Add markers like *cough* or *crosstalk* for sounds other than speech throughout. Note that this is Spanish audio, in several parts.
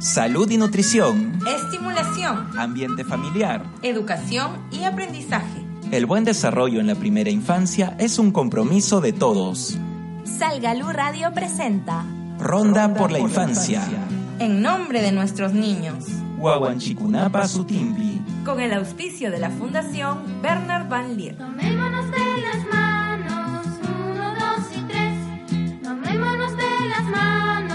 salud y nutrición, estimulación, ambiente familiar, educación y aprendizaje. El buen desarrollo en la primera infancia es un compromiso de todos. Salgalú Radio presenta Ronda por la infancia. En nombre de nuestros niños. Huahuanchicunapa Sutimbi. Con el auspicio de la Fundación Bernard Van Leer. Tomémonos de las manos, uno, dos y tres. Tomémonos de las manos,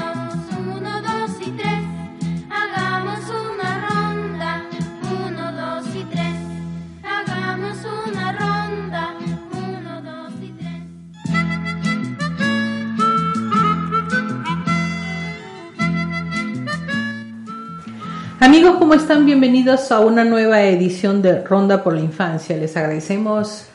Amigos, ¿cómo están? Bienvenidos a una nueva edición de Ronda por la Infancia. Les agradecemos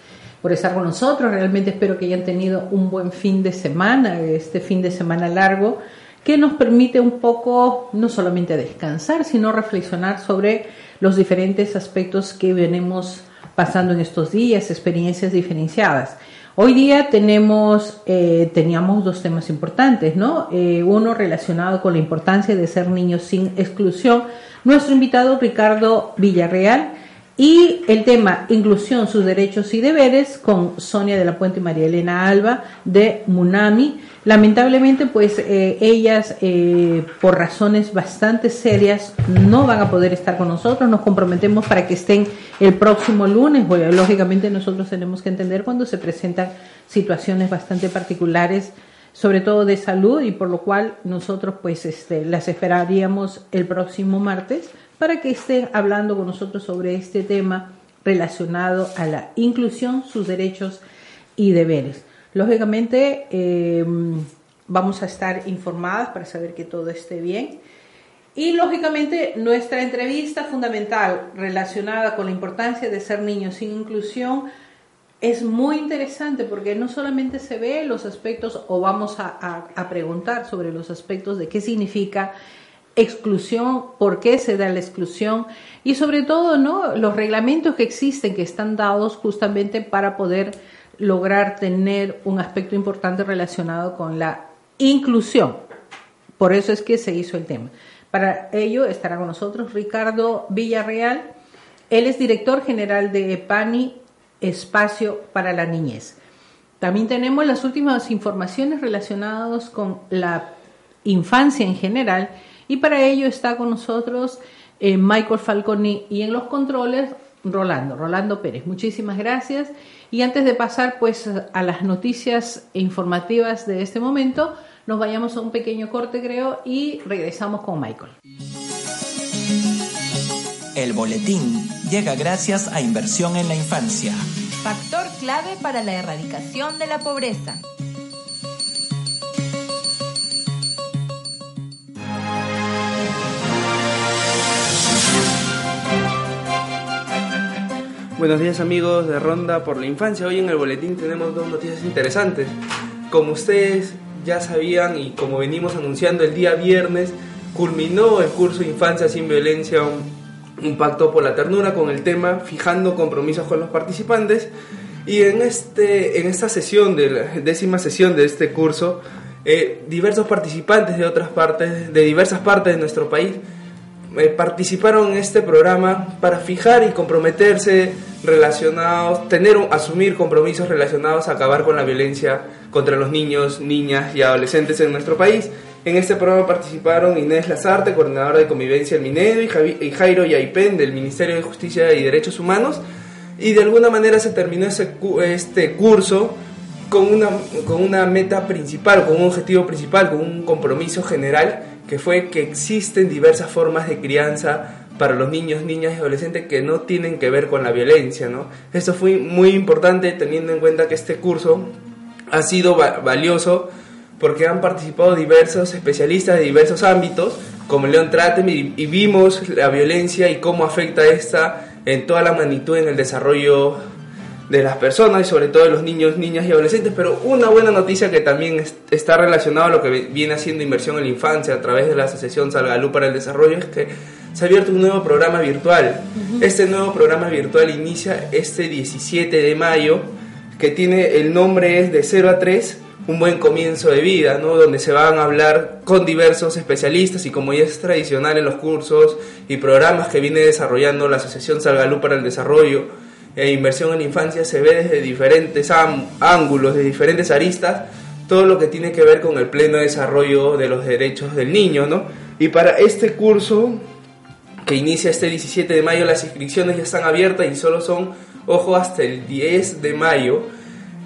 por estar con nosotros. Realmente espero que hayan tenido un buen fin de semana, este fin de semana largo, que nos permite un poco no solamente descansar, sino reflexionar sobre los diferentes aspectos que venimos pasando en estos días, experiencias diferenciadas. Hoy día tenemos, eh, teníamos dos temas importantes, ¿no? Eh, uno relacionado con la importancia de ser niños sin exclusión. Nuestro invitado Ricardo Villarreal y el tema inclusión, sus derechos y deberes con Sonia de la Puente y María Elena Alba de Munami. Lamentablemente, pues eh, ellas, eh, por razones bastante serias, no van a poder estar con nosotros. Nos comprometemos para que estén el próximo lunes. Bueno, lógicamente nosotros tenemos que entender cuando se presentan situaciones bastante particulares, sobre todo de salud, y por lo cual nosotros pues este, las esperaríamos el próximo martes para que estén hablando con nosotros sobre este tema relacionado a la inclusión, sus derechos y deberes. Lógicamente, eh, vamos a estar informadas para saber que todo esté bien. Y lógicamente, nuestra entrevista fundamental relacionada con la importancia de ser niños sin inclusión es muy interesante porque no solamente se ve los aspectos o vamos a, a, a preguntar sobre los aspectos de qué significa exclusión, por qué se da la exclusión y sobre todo ¿no? los reglamentos que existen que están dados justamente para poder lograr tener un aspecto importante relacionado con la inclusión. Por eso es que se hizo el tema. Para ello estará con nosotros Ricardo Villarreal. Él es director general de EPANI, Espacio para la Niñez. También tenemos las últimas informaciones relacionadas con la infancia en general y para ello está con nosotros eh, Michael Falconi y en los controles Rolando, Rolando Pérez. Muchísimas gracias. Y antes de pasar pues a las noticias informativas de este momento, nos vayamos a un pequeño corte creo y regresamos con Michael. El boletín llega gracias a Inversión en la Infancia. Factor clave para la erradicación de la pobreza. Buenos días amigos de Ronda por la Infancia. Hoy en el boletín tenemos dos noticias interesantes. Como ustedes ya sabían y como venimos anunciando el día viernes, culminó el curso Infancia sin Violencia, un, un pacto por la ternura con el tema fijando compromisos con los participantes. Y en, este, en esta sesión, de la décima sesión de este curso, eh, diversos participantes de otras partes, de diversas partes de nuestro país, eh, participaron en este programa para fijar y comprometerse relacionados, tener, asumir compromisos relacionados a acabar con la violencia contra los niños, niñas y adolescentes en nuestro país. En este programa participaron Inés Lazarte, coordinadora de convivencia del Minedo, y, Jairo Yaipen del Ministerio de Justicia y Derechos Humanos. Y de alguna manera se terminó ese, este curso con una, con una meta principal, con un objetivo principal, con un compromiso general que fue que existen diversas formas de crianza para los niños, niñas y adolescentes que no tienen que ver con la violencia, ¿no? Esto fue muy importante teniendo en cuenta que este curso ha sido va valioso porque han participado diversos especialistas de diversos ámbitos, como León Tratem, y vimos la violencia y cómo afecta esta en toda la magnitud en el desarrollo de las personas y sobre todo de los niños, niñas y adolescentes, pero una buena noticia que también es, está relacionada a lo que viene haciendo inversión en la infancia a través de la Asociación Salgalú para el Desarrollo es que se ha abierto un nuevo programa virtual. Uh -huh. Este nuevo programa virtual inicia este 17 de mayo que tiene el nombre es de 0 a 3, un buen comienzo de vida, ¿no? donde se van a hablar con diversos especialistas y como ya es tradicional en los cursos y programas que viene desarrollando la Asociación Salgalú para el Desarrollo e Inversión en Infancia, se ve desde diferentes ángulos, de diferentes aristas, todo lo que tiene que ver con el pleno desarrollo de los derechos del niño. ¿no? Y para este curso, que inicia este 17 de mayo, las inscripciones ya están abiertas y solo son, ojo, hasta el 10 de mayo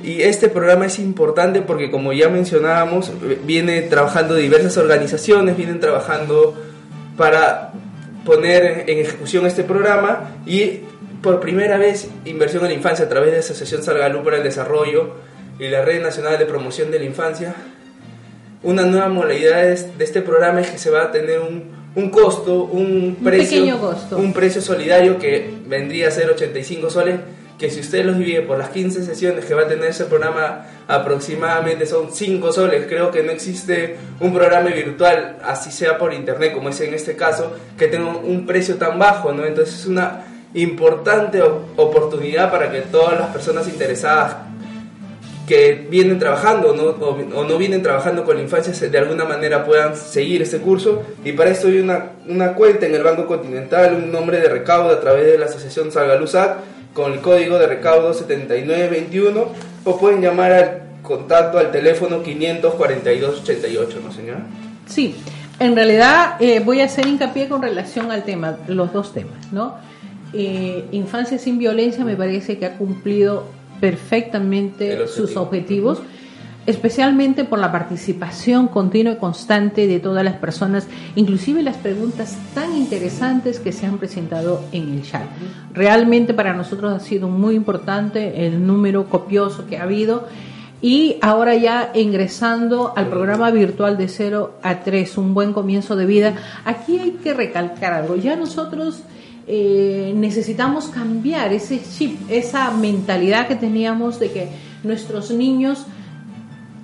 y este programa es importante porque, como ya mencionábamos, viene trabajando diversas organizaciones, vienen trabajando para poner en ejecución este programa y por primera vez Inversión en la Infancia a través de la Asociación Salgalú para el Desarrollo y la Red Nacional de Promoción de la Infancia. Una nueva modalidad de este programa es que se va a tener un, un costo, un, precio, costo. un precio solidario que vendría a ser 85 soles que si usted los divide por las 15 sesiones que va a tener ese programa, aproximadamente son 5 soles. Creo que no existe un programa virtual, así sea por internet, como es en este caso, que tenga un precio tan bajo, ¿no? Entonces es una importante oportunidad para que todas las personas interesadas que vienen trabajando O, no vienen trabajando con la infancia de alguna manera puedan seguir ese curso y para esto hay una, una cuenta en el Banco Continental, un nombre de recaudo a través de la Asociación Salgaluzac con el código de recaudo 7921 o pueden llamar al contacto al teléfono 542-88, ¿no señora? Sí, en realidad eh, voy a hacer hincapié con relación al tema, los dos temas, ¿no? Eh, Infancia sin violencia me parece que ha cumplido perfectamente sus objetivos especialmente por la participación continua y constante de todas las personas, inclusive las preguntas tan interesantes que se han presentado en el chat. Realmente para nosotros ha sido muy importante el número copioso que ha habido. Y ahora ya ingresando al programa virtual de 0 a 3, un buen comienzo de vida, aquí hay que recalcar algo. Ya nosotros eh, necesitamos cambiar ese chip, esa mentalidad que teníamos de que nuestros niños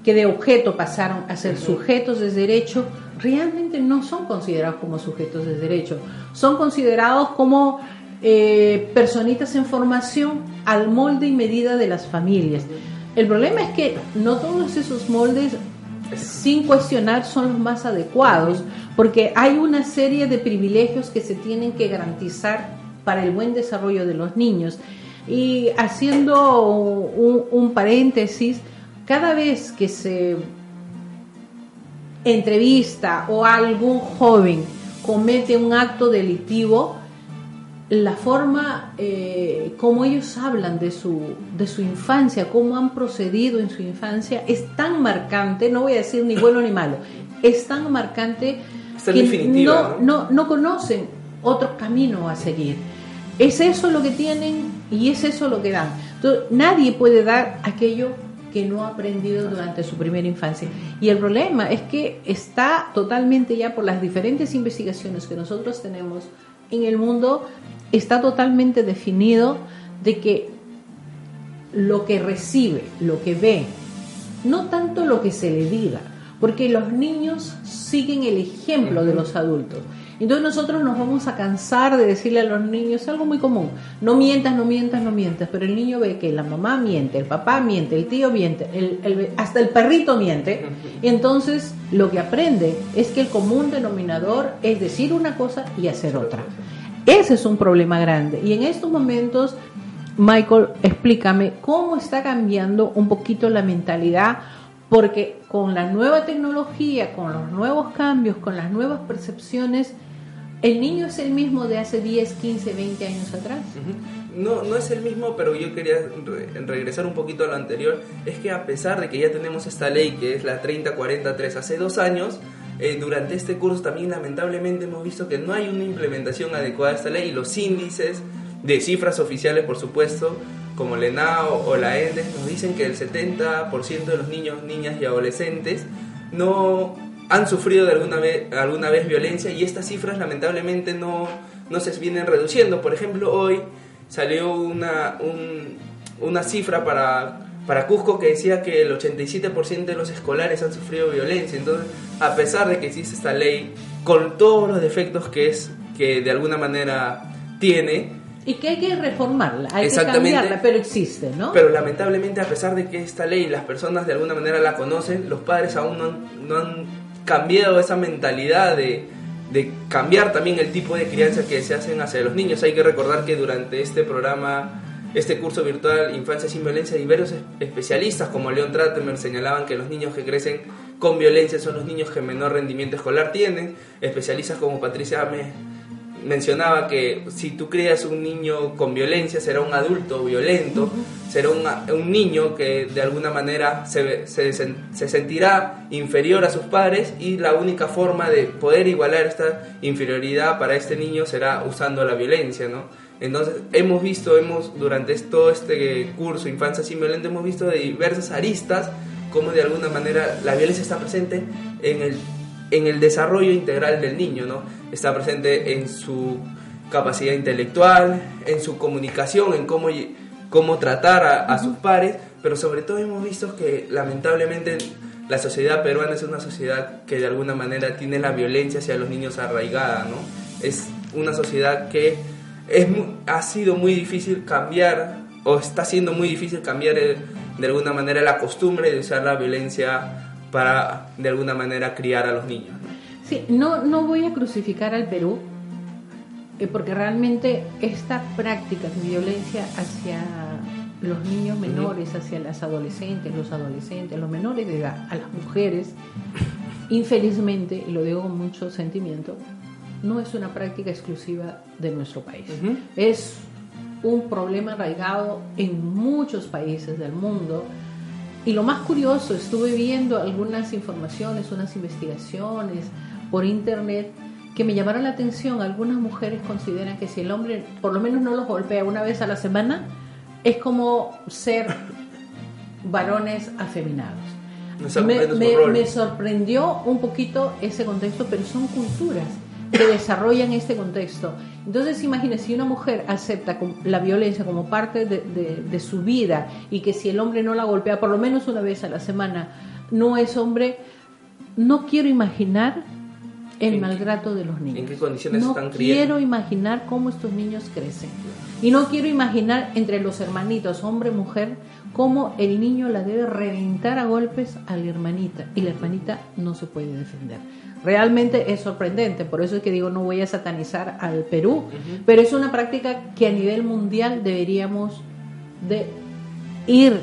que de objeto pasaron a ser sujetos de derecho, realmente no son considerados como sujetos de derecho, son considerados como eh, personitas en formación al molde y medida de las familias. El problema es que no todos esos moldes, sin cuestionar, son los más adecuados, porque hay una serie de privilegios que se tienen que garantizar para el buen desarrollo de los niños. Y haciendo un paréntesis, cada vez que se entrevista o algún joven comete un acto delictivo, la forma eh, como ellos hablan de su, de su infancia, cómo han procedido en su infancia, es tan marcante, no voy a decir ni bueno ni malo, es tan marcante que no, no, no conocen otro camino a seguir. Es eso lo que tienen y es eso lo que dan. Entonces, nadie puede dar aquello que no ha aprendido durante su primera infancia. Y el problema es que está totalmente ya por las diferentes investigaciones que nosotros tenemos en el mundo, está totalmente definido de que lo que recibe, lo que ve, no tanto lo que se le diga, porque los niños siguen el ejemplo de los adultos. Entonces nosotros nos vamos a cansar de decirle a los niños algo muy común, no mientas, no mientas, no mientas, pero el niño ve que la mamá miente, el papá miente, el tío miente, el, hasta el perrito miente, y entonces lo que aprende es que el común denominador es decir una cosa y hacer otra. Ese es un problema grande. Y en estos momentos, Michael, explícame cómo está cambiando un poquito la mentalidad porque con la nueva tecnología, con los nuevos cambios, con las nuevas percepciones, ¿El niño es el mismo de hace 10, 15, 20 años atrás? No, no es el mismo, pero yo quería regresar un poquito a lo anterior. Es que a pesar de que ya tenemos esta ley que es la 3043 hace dos años, eh, durante este curso también lamentablemente hemos visto que no hay una implementación adecuada de esta ley y los índices de cifras oficiales, por supuesto, como la ENAO o la ENDES, nos dicen que el 70% de los niños, niñas y adolescentes no han sufrido de alguna vez, alguna vez violencia y estas cifras lamentablemente no, no se vienen reduciendo. Por ejemplo, hoy salió una, una cifra para, para Cusco que decía que el 87% de los escolares han sufrido violencia. Entonces, a pesar de que existe esta ley, con todos los defectos que, es, que de alguna manera tiene, Y que hay que reformarla, hay que cambiarla, pero existe, ¿no? Pero lamentablemente, a pesar de que esta ley las personas de alguna manera la conocen, los padres aún no han, no han cambiado esa mentalidad de, de cambiar también el tipo de crianza que se hacen hacia los niños. Hay que recordar que durante este programa, este curso virtual Infancia sin Violencia, diversos es- especialistas como Leon Trattemer señalaban que los niños que crecen con violencia son los niños que menor rendimiento escolar tienen. Especialistas como Patricia me mencionaba que si tú crías un niño con violencia será un adulto violento, será un, un niño que de alguna manera se, se, sen- se sentirá inferior a sus padres y la única forma de poder igualar esta inferioridad para este niño será usando la violencia, ¿no? Entonces hemos visto, hemos durante todo este curso Infancia sin Violencia, hemos visto de diversas aristas cómo de alguna manera la violencia está presente en el en el desarrollo integral del niño, ¿no? Está presente en su capacidad intelectual, en su comunicación, en cómo, cómo tratar a, a sus pares, pero sobre todo hemos visto que lamentablemente la sociedad peruana es una sociedad que de alguna manera tiene la violencia hacia los niños arraigada, ¿no? Es una sociedad que es, ha sido muy difícil cambiar, o está siendo muy difícil cambiar eh, de alguna manera la costumbre de usar la violencia para de alguna manera criar a los niños. Sí, no, no voy a crucificar al Perú, eh, porque realmente esta práctica de violencia hacia los niños menores, hacia las adolescentes, los adolescentes, los menores de edad, a las mujeres, infelizmente, y lo digo con mucho sentimiento, no es una práctica exclusiva de nuestro país. Ujú. Es un problema arraigado en muchos países del mundo. Y lo más curioso, estuve viendo algunas informaciones, unas investigaciones por internet que me llamaron la atención. Algunas mujeres consideran que si el hombre por lo menos no los golpea una vez a la semana, es como ser varones afeminados. No Me, me- me sorprendió un poquito ese contexto, pero son culturas que desarrollan este contexto. Entonces, imagínese, si una mujer acepta la violencia como parte de, de- de su vida y que si el hombre no la golpea por lo menos una vez a la semana, no es hombre, no quiero imaginar el ¿En maltrato de los niños. en qué condiciones no están criando? quiero imaginar cómo estos niños crecen. Y no quiero imaginar entre los hermanitos, hombre, mujer, cómo el niño la debe reventar a golpes a la hermanita y la hermanita no se puede defender. Realmente es sorprendente, por eso es que digo no voy a satanizar al Perú, pero es una práctica que a nivel mundial deberíamos de ir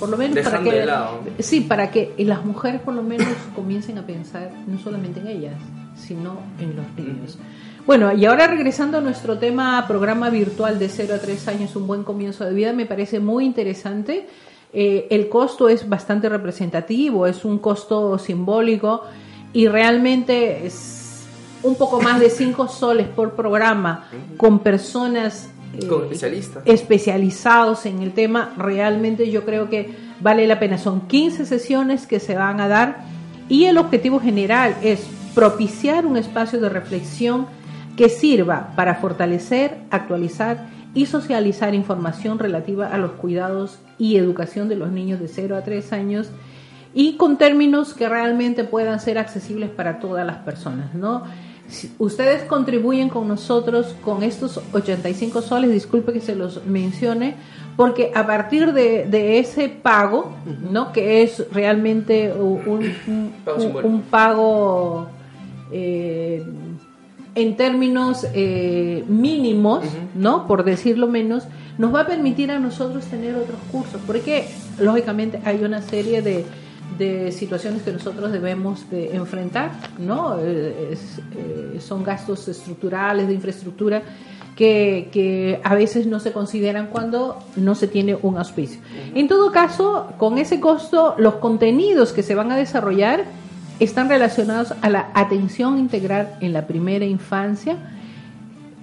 por lo menos para que de lado. sí, para que las mujeres por lo menos *coughs* comiencen a pensar no solamente en ellas, sino en los niños. Bueno, y ahora regresando a nuestro tema, programa virtual de 0 a 3 años, un buen comienzo de vida, me parece muy interesante. Eh, el costo es bastante representativo, es un costo simbólico y realmente es un poco más de 5 soles por programa con personas eh, Con especialistas. especializados en el tema, realmente yo creo que vale la pena. Son 15 sesiones que se van a dar y el objetivo general es propiciar un espacio de reflexión que sirva para fortalecer, actualizar y socializar información relativa a los cuidados y educación de los niños de 0 a 3 años y con términos que realmente puedan ser accesibles para todas las personas, ¿no? Si ustedes contribuyen con nosotros con estos 85 soles, disculpe que se los mencione, porque a partir de, de ese pago, ¿no? Que es realmente un, un pago eh, en términos eh, mínimos, ¿no? Por decirlo menos, nos va a permitir a nosotros tener otros cursos, porque lógicamente hay una serie de, de situaciones que nosotros debemos de enfrentar, ¿no? Eh, es- eh, son gastos estructurales de infraestructura que, que a veces no se consideran cuando no se tiene un auspicio. En todo caso, con ese costo, los contenidos que se van a desarrollar están relacionados a la atención integral en la primera infancia,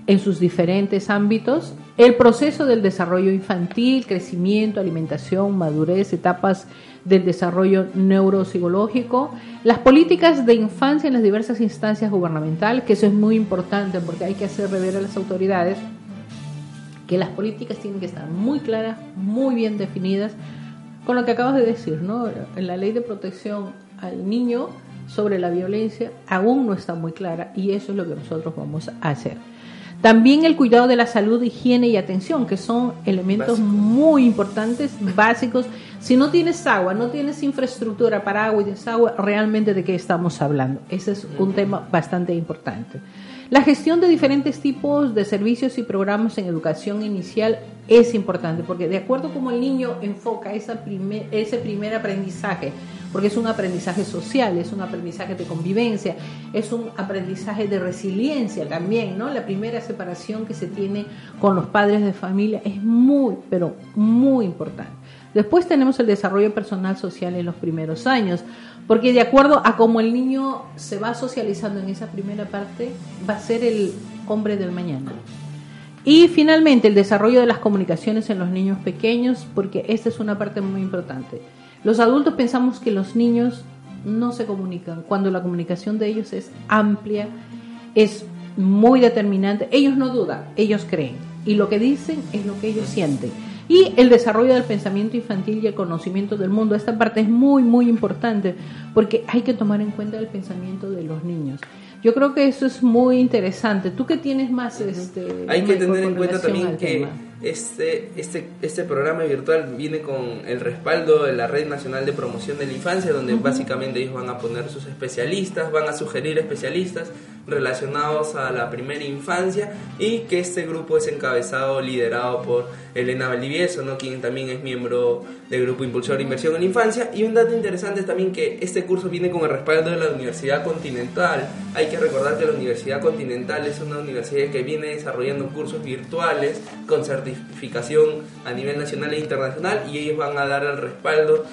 en sus diferentes ámbitos, el proceso del desarrollo infantil, crecimiento, alimentación, madurez, etapas del desarrollo neuropsicológico, las políticas de infancia en las diversas instancias gubernamentales, que eso es muy importante porque hay que hacer rever a las autoridades que las políticas tienen que estar muy claras, muy bien definidas, con lo que acabas de decir, ¿no? La ley de protección al niño sobre la violencia aún no está muy clara y eso es lo que nosotros vamos a hacer. También el cuidado de la salud, higiene y atención, que son elementos muy importantes, básicos. Si no tienes agua, no tienes infraestructura para agua y desagüe, realmente de qué estamos hablando. Ese es un tema bastante importante. La gestión de diferentes tipos de servicios y programas en educación inicial es importante porque de acuerdo como el niño enfoca esa ese primer aprendizaje, porque es un aprendizaje social, es un aprendizaje de convivencia, es un aprendizaje de resiliencia también, ¿no? La primera separación que se tiene con los padres de familia es muy, pero muy importante. Después tenemos el desarrollo personal social en los primeros años, porque de acuerdo a cómo el niño se va socializando en esa primera parte, va a ser el hombre del mañana. Y finalmente el desarrollo de las comunicaciones en los niños pequeños, porque esta es una parte muy importante. Los adultos pensamos que los niños no se comunican, cuando la comunicación de ellos es amplia, es muy determinante. Ellos no dudan, ellos creen. Y lo que dicen es lo que ellos sienten y el desarrollo del pensamiento infantil y el conocimiento del mundo. Esta parte es muy, muy importante porque hay que tomar en cuenta el pensamiento de los niños. Yo creo que eso es muy interesante. ¿Tú qué tienes más? Este, hay que tener en cuenta también que este, este, este programa virtual viene con el respaldo de la Red Nacional de Promoción de la Infancia, donde básicamente ellos van a poner sus especialistas, van a sugerir especialistas relacionados a la primera infancia y que este grupo es encabezado, liderado por Elena Valdivieso, ¿no? quien también es miembro del Grupo Impulsor de Inversión en la Infancia. Y un dato interesante es también que este curso viene con el respaldo de la Universidad Continental. Hay que recordar que la Universidad Continental es una universidad que viene desarrollando cursos virtuales con certificación a nivel nacional e internacional y ellos van a dar el respaldo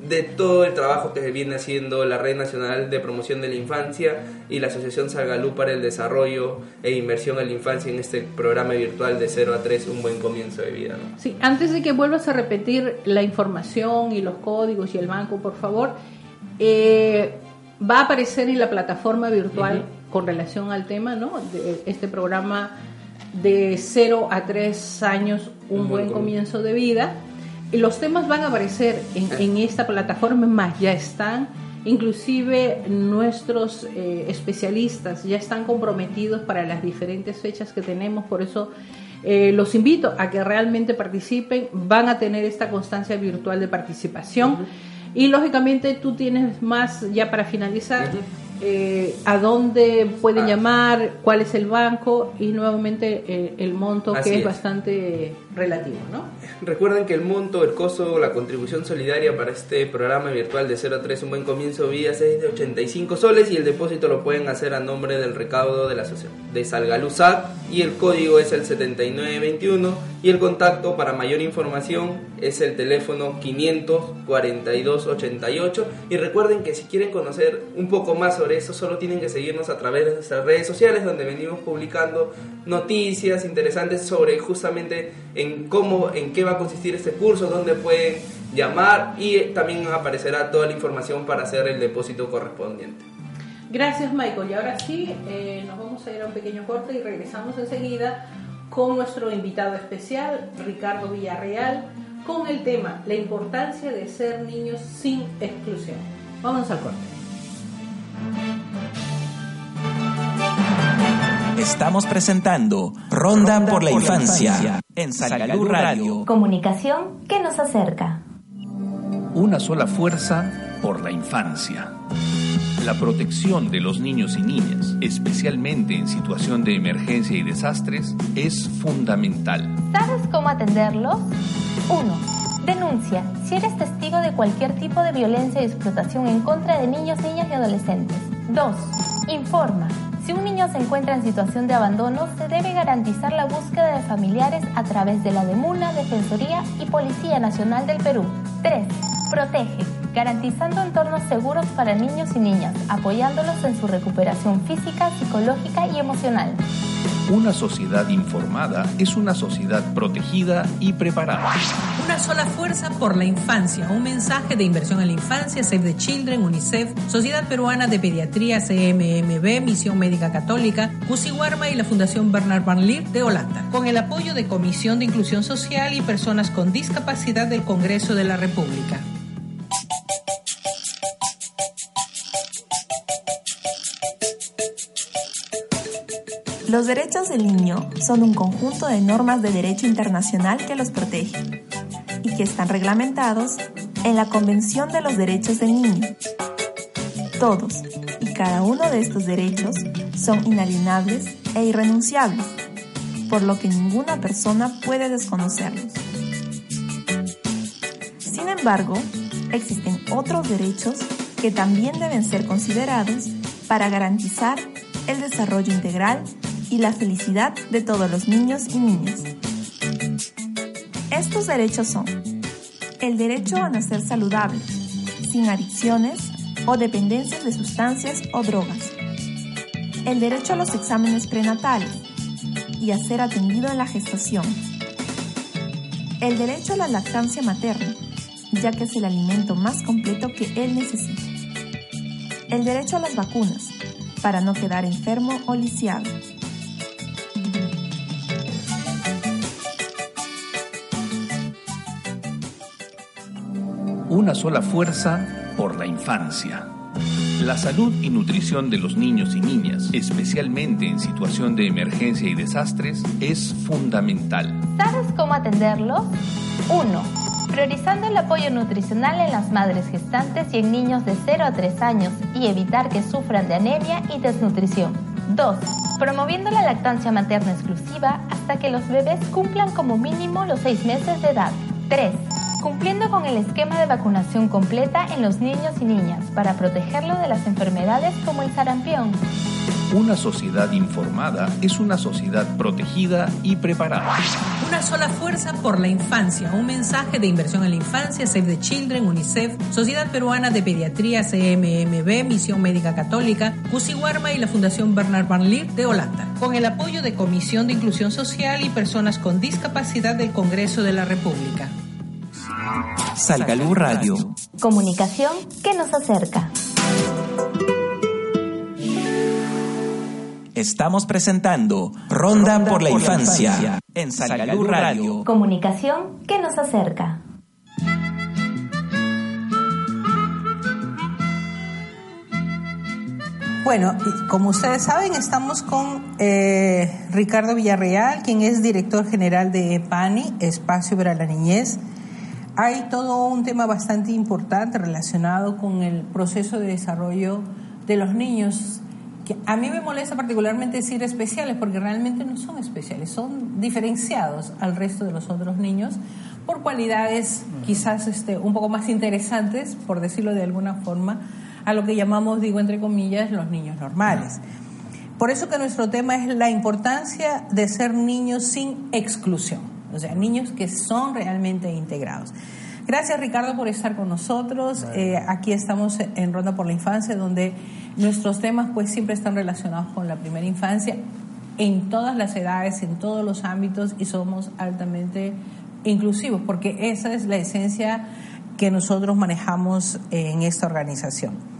de todo el trabajo que viene haciendo la Red Nacional de Promoción de la Infancia y la Asociación Salgalú para el Desarrollo e Inversión en la Infancia en este programa virtual de 0 a 3, un buen comienzo de vida. ¿no? Sí, antes de que vuelvas a repetir la información y los códigos y el banco, por favor, eh, va a aparecer en la plataforma virtual con relación al tema, ¿no? De este programa de 0 a 3 años, un, buen comienzo de vida los temas van a aparecer en, esta plataforma, más ya están, inclusive nuestros eh, especialistas ya están comprometidos para las diferentes fechas que tenemos, por eso eh, los invito a que realmente participen, van a tener esta constancia virtual de participación. Y lógicamente tú tienes más, ya para finalizar, eh, a dónde pueden ah. llamar, cuál es el banco y nuevamente eh, el monto que es, bastante relativo, ¿no? Recuerden que el monto, el costo, la contribución solidaria para este programa virtual de 0 a 3, un buen comienzo vías es de 85 soles y el depósito lo pueden hacer a nombre del recaudo de la asociación de Salgaluzat y el código es el 7921 y el contacto para mayor información es el teléfono 54288 y recuerden que si quieren conocer un poco más sobre eso solo tienen que seguirnos a través de nuestras redes sociales donde venimos publicando noticias interesantes sobre justamente en cómo, en qué va a consistir este curso, dónde pueden llamar y también aparecerá toda la información para hacer el depósito correspondiente. Gracias Michael y ahora sí eh, nos vamos a ir a un pequeño corte y regresamos enseguida con nuestro invitado especial Ricardo Villarreal con el tema la importancia de ser niños sin exclusión. Vamos al corte. Estamos presentando Ronda, por, la, infancia, en Salud Radio. Comunicación que nos acerca. Una sola fuerza por la infancia. La protección de los niños y niñas, especialmente en situación de emergencia y desastres, es fundamental. ¿Sabes cómo atenderlos? 1. Denuncia si eres testigo de cualquier tipo de violencia y explotación en contra de niños, niñas y adolescentes. 2. Informa. Si un niño se encuentra en situación de abandono, se debe garantizar la búsqueda de familiares a través de la DEMUNA, Defensoría y Policía Nacional del Perú. 3. Protege, garantizando entornos seguros para niños y niñas, apoyándolos en su recuperación física, psicológica y emocional. Una sociedad informada es una sociedad protegida y preparada. Una sola fuerza por la infancia. Un mensaje de inversión en la infancia, Save the Children, UNICEF, Sociedad Peruana de Pediatría, CMMB, Misión Médica Católica, Warma y la Fundación Bernard Van Leer de Holanda. Con el apoyo de Comisión de Inclusión Social y Personas con Discapacidad del Congreso de la República. Los derechos del niño son un conjunto de normas de derecho internacional que los protege y que están reglamentados en la Convención de los Derechos del Niño. Todos y cada uno de estos derechos son inalienables e irrenunciables, por lo que ninguna persona puede desconocerlos. Sin embargo, existen otros derechos que también deben ser considerados para garantizar el desarrollo integral y la felicidad de todos los niños y niñas. Estos derechos son el derecho a nacer saludable, sin adicciones o dependencias de sustancias o drogas, el derecho a los exámenes prenatales y a ser atendido en la gestación, el derecho a la lactancia materna, ya que es el alimento más completo que él necesita, el derecho a las vacunas, para no quedar enfermo o lisiado, Una sola fuerza por la infancia. La salud y nutrición de los niños y niñas, especialmente en situación de emergencia y desastres, es fundamental. ¿Sabes cómo atenderlos? 1. Priorizando el apoyo nutricional en las madres gestantes y en niños de 0 a 3 años y evitar que sufran de anemia y desnutrición. 2. Promoviendo la lactancia materna exclusiva hasta que los bebés cumplan como mínimo los 6 meses de edad. 3 cumpliendo con el esquema de vacunación completa en los niños y niñas para protegerlo de las enfermedades como el sarampión. Una sociedad informada es una sociedad protegida y preparada. Una sola fuerza por la infancia. Un mensaje de inversión en la infancia, Save the Children, UNICEF, Sociedad Peruana de Pediatría, CMMB, Misión Médica Católica, Warma y la Fundación Bernard Van Leer de Holanda. Con el apoyo de Comisión de Inclusión Social y Personas con Discapacidad del Congreso de la República. Salgalú Radio. Comunicación que nos acerca. Estamos presentando Ronda, por, la, infancia, en Salgalú Radio. Comunicación que nos acerca. Bueno, como ustedes saben, estamos con eh, Ricardo Villarreal, quien es director general de PANI, Espacio para la Niñez hay todo un tema bastante importante relacionado con el proceso de desarrollo de los niños, que a mí me molesta particularmente decir especiales, porque realmente no son especiales, son diferenciados al resto de los otros niños por cualidades quizás este, un poco más interesantes, por decirlo de alguna forma, a lo que llamamos, digo entre comillas, los niños normales. Por eso que nuestro tema es la importancia de ser niños sin exclusión o sea, niños que son realmente integrados. Gracias Ricardo por estar con nosotros. Eh, aquí estamos en Ronda por la Infancia, donde nuestros temas pues siempre están relacionados con la primera infancia en todas las edades, en todos los ámbitos y somos altamente inclusivos, porque esa es la esencia que nosotros manejamos en esta organización.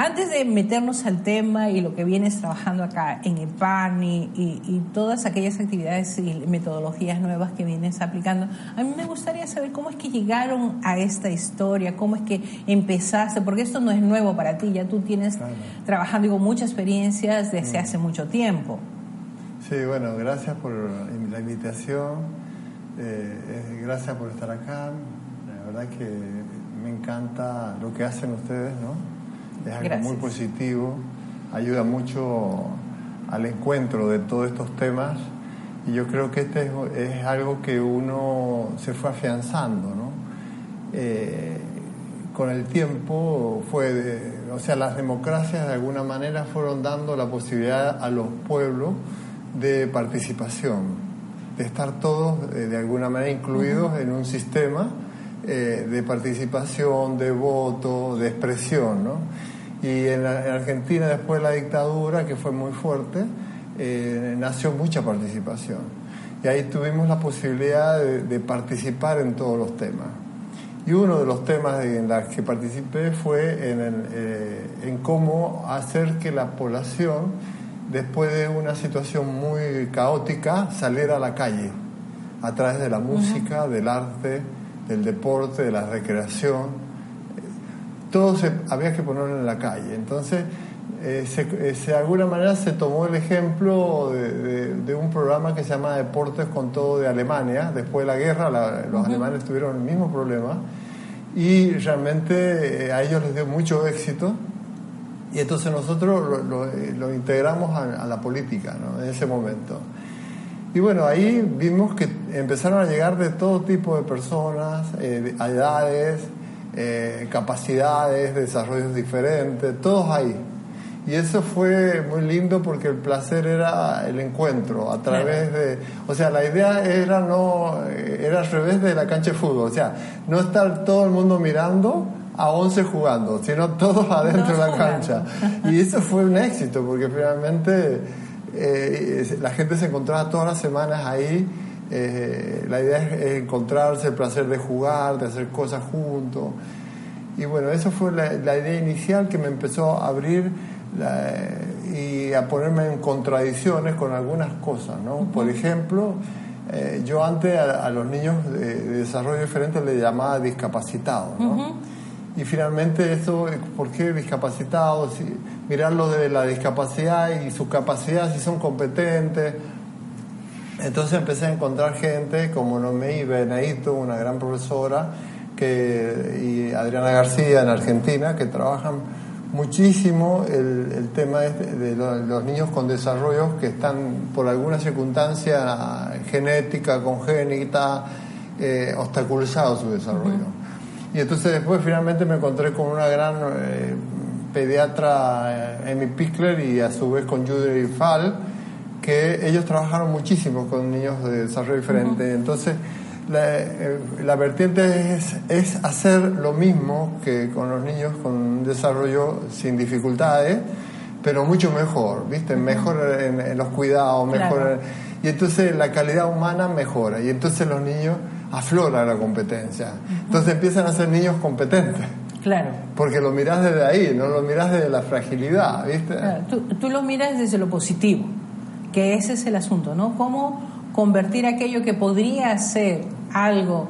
Antes de meternos al tema y lo que vienes trabajando acá en el PAN y, todas aquellas actividades y metodologías nuevas que vienes aplicando, a mí me gustaría saber cómo es que llegaron a esta historia, cómo es que empezaste, porque esto no es nuevo para ti, ya tú tienes trabajando con muchas experiencias desde mm. hace mucho tiempo. Sí, bueno, gracias por la invitación, eh, eh, gracias por estar acá, la verdad que me encanta lo que hacen ustedes, ¿no? Es algo muy positivo, ayuda mucho al encuentro de todos estos temas y yo creo que este es, algo que uno se fue afianzando, ¿no? Eh, con el tiempo fue, o sea, las democracias de alguna manera fueron dando la posibilidad a los pueblos de participación, de estar todos eh, de alguna manera incluidos en un sistema eh, de participación, de voto, de expresión, ¿no? Y en, Argentina, después de la dictadura, que fue muy fuerte, eh, nació mucha participación. Y ahí tuvimos la posibilidad de, participar en todos los temas. Y uno de los temas en los que participé fue en, eh, en cómo hacer que la población, después de una situación muy caótica, saliera a la calle, a través de la música, del arte, del deporte, de la recreación todo se, había que ponerlo en la calle. Entonces eh, se, eh, se- de alguna manera se tomó el ejemplo de, de- de un programa que se llama Deportes con Todo de Alemania. Después de la guerra, la- los alemanes tuvieron el mismo problema y realmente eh, a ellos les dio mucho éxito. Y entonces nosotros lo, lo- lo integramos a, a la política ¿no? en ese momento. Y bueno, ahí vimos que empezaron a llegar de todo tipo de personas, eh, de- a edades, eh, capacidades, desarrollos diferentes, todos ahí. Y eso fue muy lindo porque el placer era el encuentro a través de, o sea, la idea era no, era al revés de la cancha de fútbol, o sea, no estar todo el mundo mirando a 11 jugando, sino todos *laughs* adentro de la cancha. Y eso fue un éxito porque finalmente eh, la gente se encontraba todas las semanas ahí. Eh, la idea es, es encontrarse, el placer de jugar, de hacer cosas juntos. Y bueno, eso fue la, la idea inicial que me empezó a abrir la- y a ponerme en contradicciones con algunas cosas, ¿no? Por ejemplo, eh, yo antes a, a los niños de, de desarrollo diferente les llamaba discapacitados, ¿no? Y finalmente eso, ¿por qué discapacitados? Si, mirarlos de la discapacidad y su capacidad, si son competentes. Entonces empecé a encontrar gente como Noemí Benedito, una gran profesora, que, y Adriana García en Argentina, que trabajan muchísimo el, el tema este de lo- los niños con desarrollos que están por alguna circunstancia genética, congénita, eh, obstaculizados su desarrollo. Y entonces después finalmente me encontré con una gran eh, pediatra, eh, Amy Pickler, y a su vez con Judy Fall, que ellos trabajaron muchísimo con niños de desarrollo diferente. Entonces, la, eh, la vertiente es, es hacer lo mismo que con los niños con desarrollo sin dificultades, pero mucho mejor, ¿viste? Mejor en, en los cuidados, mejor. Claro. y entonces la calidad humana mejora, y entonces los niños aflora la competencia. Entonces empiezan a ser niños competentes. Claro. Porque lo mirás desde ahí, no lo mirás desde la fragilidad, ¿viste? Claro, Tú, tú lo miras desde lo positivo, que ese es el asunto, ¿no? Cómo convertir aquello que podría ser algo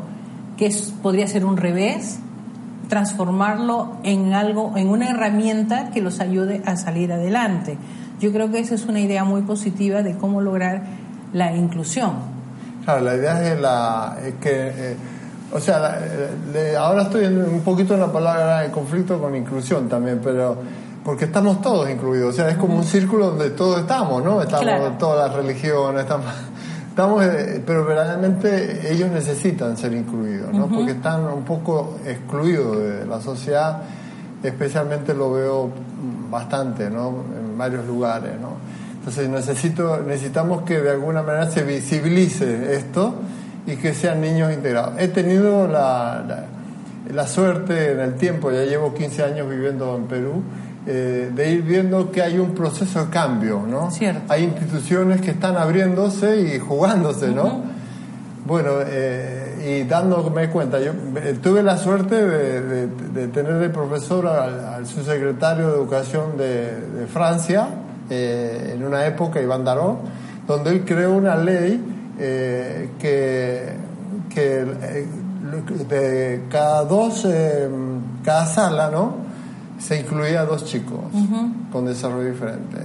que podría ser un revés, transformarlo en algo, en una herramienta que los ayude a salir adelante. Yo creo que esa es una idea muy positiva de cómo lograr la inclusión. Claro, la idea es, que, eh, o sea, eh, ahora estoy un poquito en la palabra de conflicto con inclusión también, pero porque estamos todos incluidos, o sea, es como un círculo donde todos estamos, ¿no? Estamos Claro. todas las religiones, estamos, *laughs* estamos eh, pero verdaderamente ellos necesitan ser incluidos, ¿no? Porque están un poco excluidos de la sociedad, especialmente lo veo bastante, ¿no? En varios lugares, ¿no? Entonces necesito, necesitamos que de alguna manera se visibilice esto y que sean niños integrados. He tenido la, la, la suerte en el tiempo, ya llevo 15 años viviendo en Perú, eh, de ir viendo que hay un proceso de cambio, ¿no? Cierto. Hay instituciones que están abriéndose y jugándose, ¿no? Bueno, eh, y dándome cuenta, yo eh, tuve la suerte de, de- de tener de profesor al, al subsecretario de Educación de, de Francia, en una época, Iván Daró, donde él creó una ley que, que de cada dos, cada sala, ¿no? Se incluía a dos chicos con desarrollo diferente.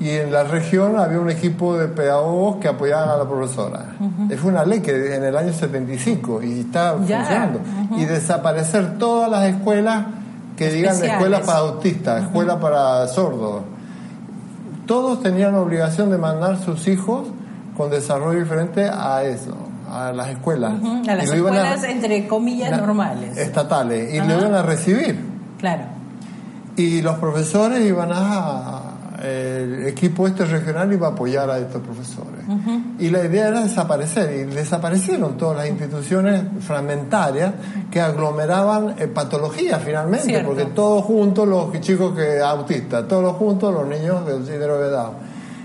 Y en la región había un equipo de pedagogos que apoyaban a la profesora. Fue una ley que en el año 75 y está Ya. funcionando. Y desaparecer todas las escuelas que digan Especiales. escuela para autistas, escuela para sordos. Todos tenían la obligación de mandar sus hijos con desarrollo diferente a eso, a las escuelas. A las Y escuelas, entre comillas, normales. Estatales. Y Ajá. lo iban a recibir. Claro. Y los profesores iban a... El equipo este regional iba a apoyar a estos profesores. Y la idea era desaparecer. Y desaparecieron todas las instituciones fragmentarias que aglomeraban eh, patologías finalmente. Cierto. Porque todos juntos, los chicos que autistas, todos juntos los niños del síndrome de Down.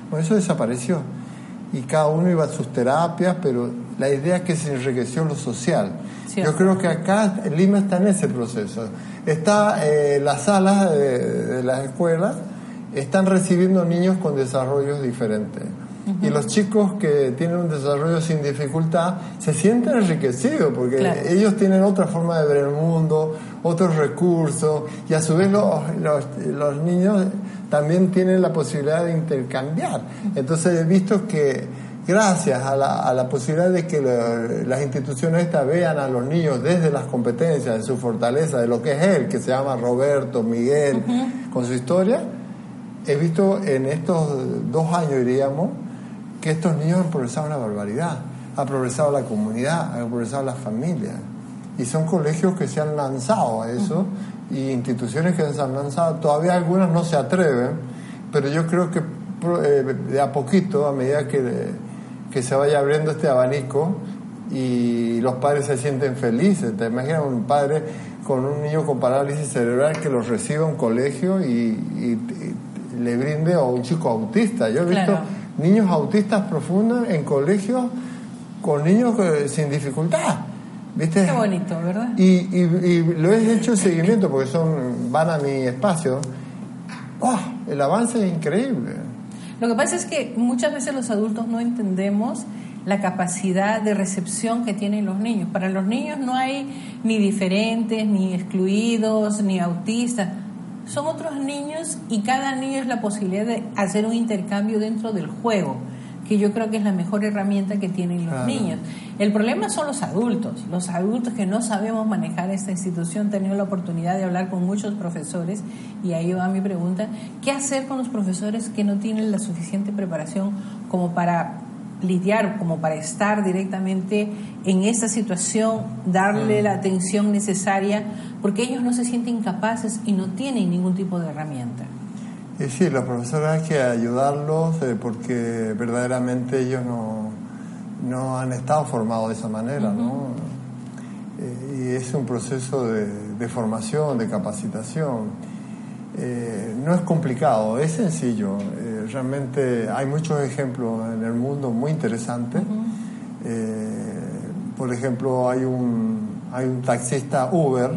Bueno, eso desapareció. Y cada uno iba a sus terapias, pero la idea es que se enriqueció lo social. Cierto. Yo creo que acá Lima está en ese proceso. Está eh, las salas de, de las escuelas están recibiendo niños con desarrollos diferentes. Y los chicos que tienen un desarrollo sin dificultad se sienten enriquecidos porque Claro. ellos tienen otra forma de ver el mundo, otros recursos y a su vez los, los, los niños también tienen la posibilidad de intercambiar. Entonces he visto que gracias a la, a la posibilidad de que lo- las instituciones estas vean a los niños desde las competencias, de su fortaleza, de lo que es él, que se llama Roberto, Miguel, con su historia, he visto en estos dos años, diríamos, que estos niños han progresado una barbaridad. Ha progresado la comunidad, ha progresado la familia. Y son colegios que se han lanzado a eso y instituciones que se han lanzado. Todavía algunas no se atreven, pero yo creo que eh, de a poquito, a medida que, que se vaya abriendo este abanico y los padres se sienten felices. ¿Te imaginas un padre con un niño con parálisis cerebral que los reciba a un colegio y, y- y le brinde a un chico autista? Yo he visto Claro. niños autistas profundos en colegios con niños sin dificultad. ¿Viste? Qué bonito, ¿verdad? Y, lo he hecho seguimiento porque son van a mi espacio. ¡Oh! El avance es increíble. Lo que pasa es que muchas veces los adultos no entendemos la capacidad de recepción que tienen los niños. Para los niños no hay ni diferentes, ni excluidos, ni autistas. Son otros niños y cada niño es la posibilidad de hacer un intercambio dentro del juego, que yo creo que es la mejor herramienta que tienen los Claro. niños. El problema son los adultos, los adultos que no sabemos manejar esta institución. He tenido la oportunidad de hablar con muchos profesores y ahí va mi pregunta, ¿qué hacer con los profesores que no tienen la suficiente preparación como para lidiar, como para estar directamente en esta situación, darle la atención necesaria, porque ellos no se sienten capaces y no tienen ningún tipo de herramienta? Y sí, los profesores hay que ayudarlos eh, porque verdaderamente ellos no, no han estado formados de esa manera, ¿no? Eh, y es un proceso de, de formación, de capacitación. Eh, no es complicado, es sencillo. Realmente hay muchos ejemplos en el mundo muy interesantes. Por ejemplo, hay un, hay un taxista Uber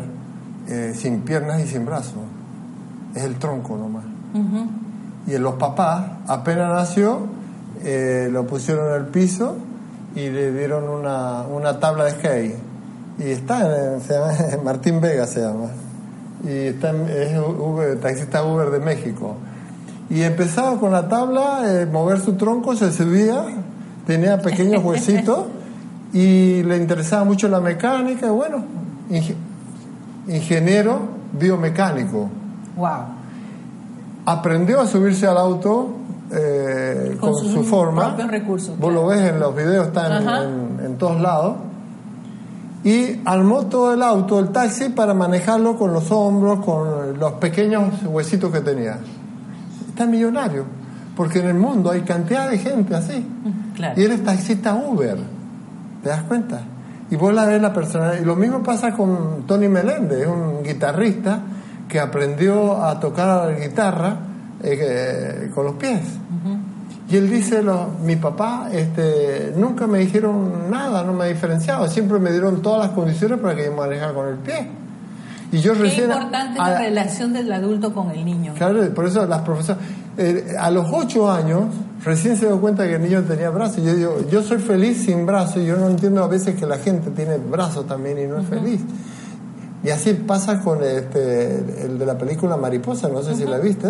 eh, sin piernas y sin brazos. Es el tronco nomás. Y en los papás, apenas nació, eh, lo pusieron en el piso y le dieron una, una tabla de skate. Y está, en- se llama, *laughs* Martín Vega se llama. Y está, en- es Uber, taxista Uber de México. Y empezaba con la tabla, eh, mover su tronco, se subía, tenía pequeños *laughs* huesitos y le interesaba mucho la mecánica. y Bueno, inge- ingeniero biomecánico Wow. Aprendió a subirse al auto eh, Con con, su forma. recursos, Vos lo ves en los videos, está en, en- en todos lados. Y armó todo el auto, el taxi, para manejarlo con los hombros, con los pequeños huesitos que tenía. Está millonario, porque en el mundo hay cantidad de gente así. Claro. Y él es taxista Uber, ¿te das cuenta? Y vos la ves la persona. Y lo mismo pasa con Tony Meléndez, un guitarrista que aprendió a tocar la guitarra eh, con los pies. Y él dice, lo- mi papá este, nunca me dijeron nada, no me diferenciaba, siempre me dieron todas las condiciones para que yo manejara con el pie. Y yo Qué recién... importante a- la relación del adulto con el niño. Claro, por eso las profesoras, eh, a los ocho años, recién se dio cuenta que el niño tenía brazos. Yo digo, yo soy feliz sin brazos, y yo no entiendo a veces que la gente tiene brazos también y no es feliz. Y así pasa con este, el de la película Mariposa, no sé si la viste,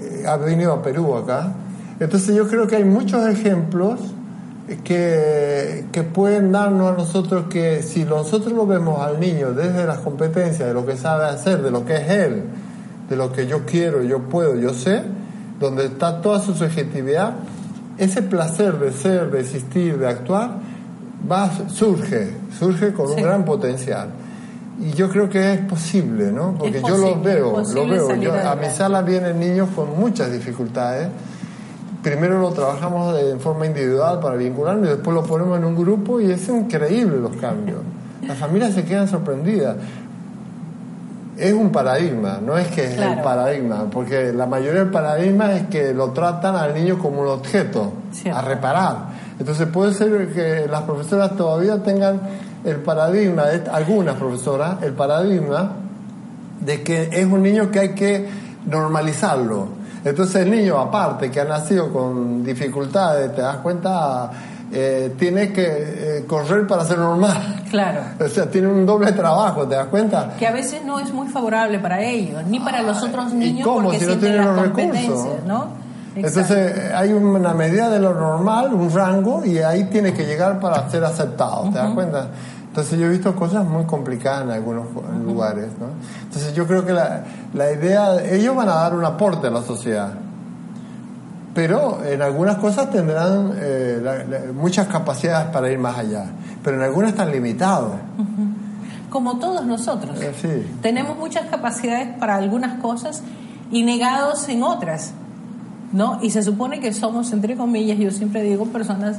Eh, ha venido a Perú acá. Entonces yo creo que hay muchos ejemplos que, que pueden darnos a nosotros que si nosotros lo vemos al niño desde las competencias, de lo que sabe hacer, de lo que es él, de lo que yo quiero, yo puedo, yo sé, donde está toda su subjetividad, ese placer de ser, de existir, de actuar, va, surge, surge con Sí. un gran potencial. Y yo creo que es posible, ¿no? Porque Es yo lo posible, veo, es lo posible veo. Yo- a mi sala vienen niños con muchas dificultades. Primero lo trabajamos de- en forma individual para vincularnos y después lo ponemos en un grupo y es increíble los cambios. Las familias se quedan sorprendidas. Es un paradigma, no es que es el paradigma, porque la mayoría del paradigma es que lo tratan al niño como un objeto Cierto. a reparar. Entonces puede ser que las profesoras todavía tengan el paradigma, de- algunas profesoras, el paradigma de que es un niño que hay que normalizarlo. Entonces el niño, aparte que ha nacido con dificultades, te das cuenta, eh, tiene que eh, correr para ser normal. Claro. *laughs* O sea, tiene un doble trabajo, ¿te das cuenta? Que a veces no es muy favorable para ellos, ni para los otros ¿y niños cómo porque si no tienen las los recursos? ¿no? Exacto. Entonces eh, hay una medida de lo normal, un rango, y ahí tiene que llegar para ser aceptado, ¿te das cuenta? Entonces yo he visto cosas muy complicadas en algunos lugares, ¿no? Entonces yo creo que la, la idea, ellos van a dar un aporte a la sociedad, pero en algunas cosas tendrán eh, la- la- muchas capacidades para ir más allá, pero en algunas están limitados. Como todos nosotros. Eh, sí. Tenemos muchas capacidades para algunas cosas y negados en otras, ¿no? Y se supone que somos, entre comillas, yo siempre digo, personas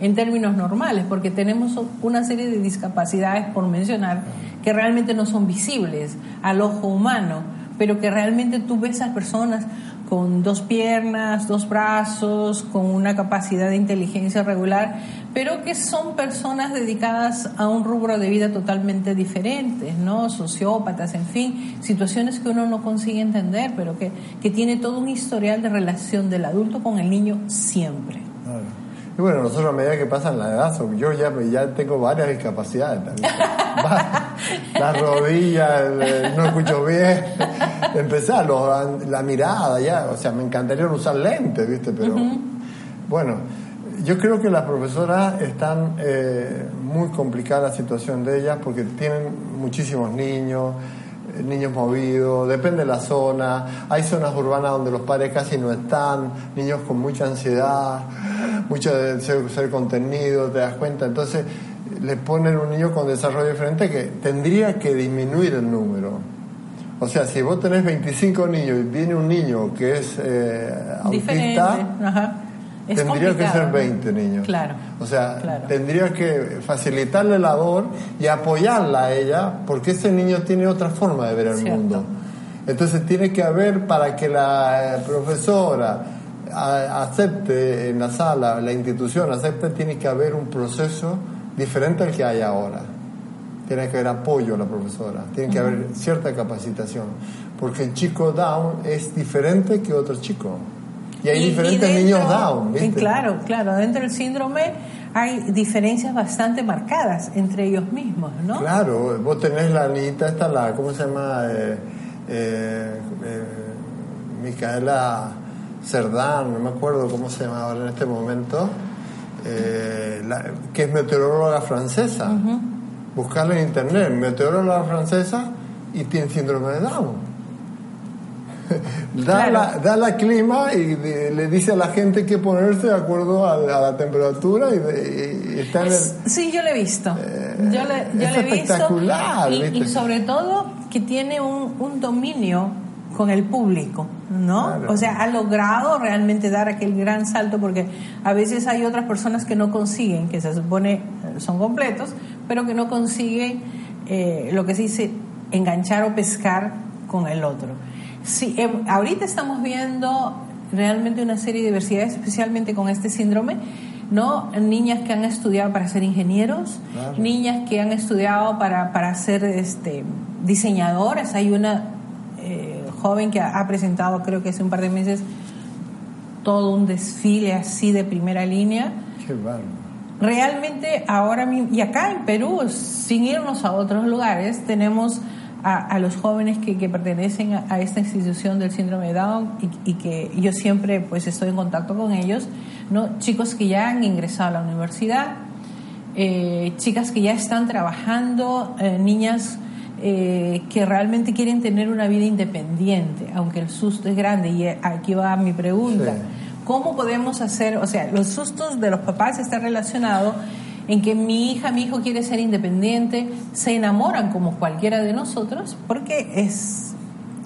en términos normales, porque tenemos una serie de discapacidades, por mencionar, que realmente no son visibles al ojo humano, pero que realmente tú ves a personas con dos piernas, dos brazos, con una capacidad de inteligencia regular, pero que son personas dedicadas a un rubro de vida totalmente diferente, ¿no? Sociópatas, en fin, situaciones que uno no consigue entender, pero que, que tiene todo un historial de relación del adulto con el niño siempre. Y bueno, nosotros a medida que pasan la edad, yo ya, ya tengo varias discapacidades también. Las rodillas, no escucho bien. Empezar, los- la mirada ya, o sea, me encantaría usar lentes, ¿viste? Pero bueno, yo creo que las profesoras están eh, muy complicada la situación de ellas porque tienen muchísimos niños, eh, niños movidos, depende de la zona. Hay zonas urbanas donde los padres casi no están, niños con mucha ansiedad, mucho de ser, ser contenido, te das cuenta. Entonces le ponen un niño con desarrollo diferente que tendría que disminuir el número. O sea, si vos tenés 25 niños y viene un niño que es eh, autista, Ajá. Es tendría que ser ¿no? 20 niños. Claro. O sea, Claro. tendría que facilitarle la labor y apoyarla a ella porque ese niño tiene otra forma de ver el Cierto. mundo. Entonces tiene que haber para que la eh, profesora acepte en la sala, la institución acepte, tiene que haber un proceso diferente al que hay ahora. Tiene que haber apoyo a la profesora, tiene que haber cierta capacitación, porque el chico Down es diferente que otro chico. Y hay Y- y diferentes dentro- niños Down, ¿viste? Claro, claro. Dentro del síndrome hay diferencias bastante marcadas entre ellos mismos, ¿no? Claro, vos tenés la niñita esta, la, ¿cómo se llama? Eh, eh, eh, Micaela Cerdán, no me acuerdo cómo se llama ahora en este momento, eh, la- que es meteoróloga francesa. Buscarla en internet, meteoróloga francesa y tiene síndrome de Down. *laughs* Da, Claro. la, da la clima y de- le dice a la gente que ponerse de acuerdo a, a la temperatura y, de- y está en el, Sí, yo lo he visto. yo le, yo es le he visto. espectacular, Y, y sobre todo que tiene un, un dominio con el público, ¿no? Claro. O sea, ha logrado realmente dar aquel gran salto porque a veces hay otras personas que no consiguen, que se supone eh, son completos, pero que no consiguen eh, lo que se dice enganchar o pescar con el otro. Sí, eh, ahorita estamos viendo realmente una serie de diversidades, especialmente con este síndrome, ¿no? Niñas que han estudiado para ser ingenieros, Claro. niñas que han estudiado para, para ser este, diseñadoras. Hay una joven que ha, presentado, creo que hace un par de meses, todo un desfile así de primera línea. Qué bárbaro. Realmente ahora mismo, y acá en Perú, sin irnos a otros lugares, tenemos a, a los jóvenes que, que pertenecen a, a esta institución del síndrome de Down y, y que yo siempre pues estoy en contacto con ellos, ¿no? chicos que ya han ingresado a la universidad, eh, chicas que ya están trabajando, eh, niñas eh, que realmente quieren tener una vida independiente, aunque el susto es grande. Y eh, aquí va mi pregunta. Sí. ¿Cómo podemos hacer? O sea, los sustos de los papás están relacionados en que mi hija, mi hijo quiere ser independiente, se enamoran como cualquiera de nosotros, porque es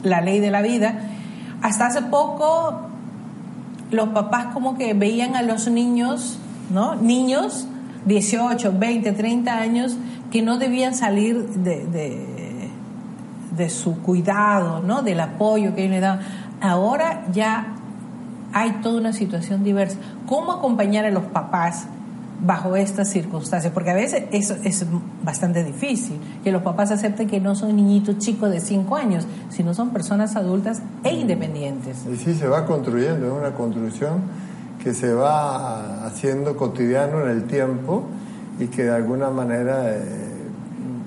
la ley de la vida. Hasta hace poco los papás como que veían a los niños, ¿no? Niños, 18, 20, 30 años, que no debían salir de, de, de su cuidado, ¿no? Del apoyo que ellos le daban. Ahora ya hay toda una situación diversa. ¿Cómo acompañar a los papás bajo estas circunstancias, porque a veces eso es bastante difícil, que los papás acepten que no son niñitos chicos de 5 años, sino son personas adultas e independientes. Y sí, se va construyendo, es una construcción que se va haciendo cotidiano en el tiempo y que de alguna manera eh,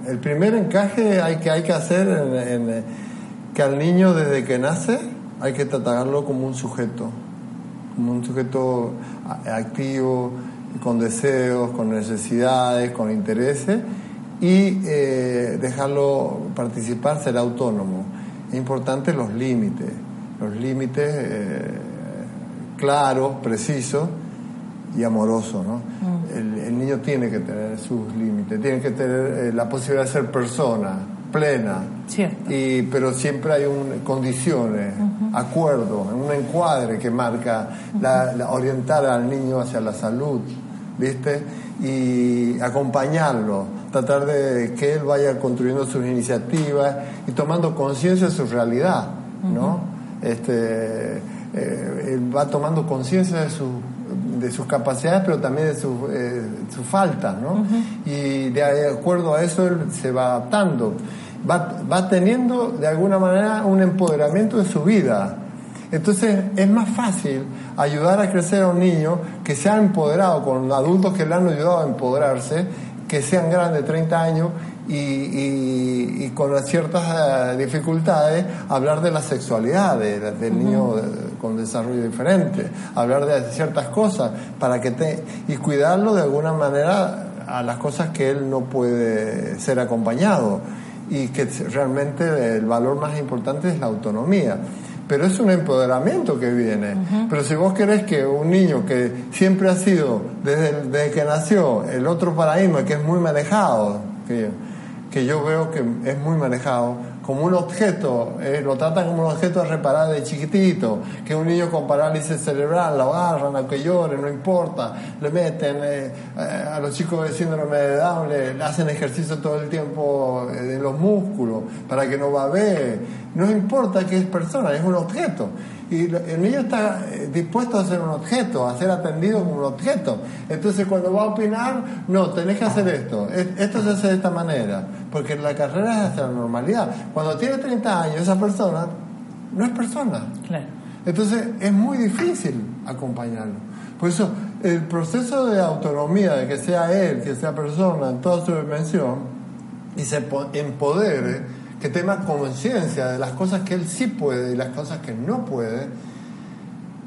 el primer encaje hay que, hay que hacer en, que al niño desde que nace hay que tratarlo como un sujeto, como un sujeto activo, con deseos, con necesidades, con intereses y eh, dejarlo participar, ser autónomo. Es importante los límites, los límites eh, claros, precisos y amorosos. ¿no? Mm. El, el, niño tiene que tener sus límites, tiene que tener eh, la posibilidad de ser persona plena, Cierto. y, pero siempre hay un, condiciones, acuerdos, un encuadre que marca la- la- orientar al niño hacia la salud, ¿viste? Y acompañarlo, tratar de que él vaya construyendo sus iniciativas y tomando conciencia de su realidad, ¿no? Este, eh, él va tomando conciencia de, su- de sus capacidades, pero también de sus eh, sus faltas, ¿no? Y de acuerdo a eso él se va adaptando, va, va teniendo de alguna manera un empoderamiento de su vida. Entonces es más fácil ayudar a crecer a un niño que se ha empoderado con adultos que le han ayudado a empoderarse, que sean grandes de 30 años y, y- y con ciertas eh, dificultades hablar de la sexualidad de- de- del niño eh, con desarrollo diferente, hablar de ciertas cosas para que te y cuidarlo de alguna manera a las cosas que él no puede ser acompañado y que realmente el valor más importante es la autonomía. Pero es un empoderamiento que viene. Pero si vos querés que un niño que siempre ha sido, desde, desde que nació, el otro paradigma que es muy manejado, que, que yo veo que es muy manejado, como un objeto, eh, lo tratan como un objeto a reparar de chiquitito, que un niño con parálisis cerebral lo agarran a que llore, no importa, le meten eh, eh, a los chicos de síndrome de Down, le, hacen ejercicio todo el tiempo eh, de los músculos para que no ver, no importa que es persona, es un objeto. Y el niño está dispuesto a ser un objeto, a ser atendido como un objeto. Entonces cuando va a opinar, no, tenés que hacer esto, Es- esto se hace de esta manera, porque la carrera es hacia la normalidad. Cuando tiene 30 años, esa persona no es persona. Claro. Entonces es muy difícil acompañarlo. Por eso el proceso de autonomía, de que sea él, que sea persona en toda su dimensión, y se po- empodere, que tenga conciencia de las cosas que él sí puede y las cosas que no puede,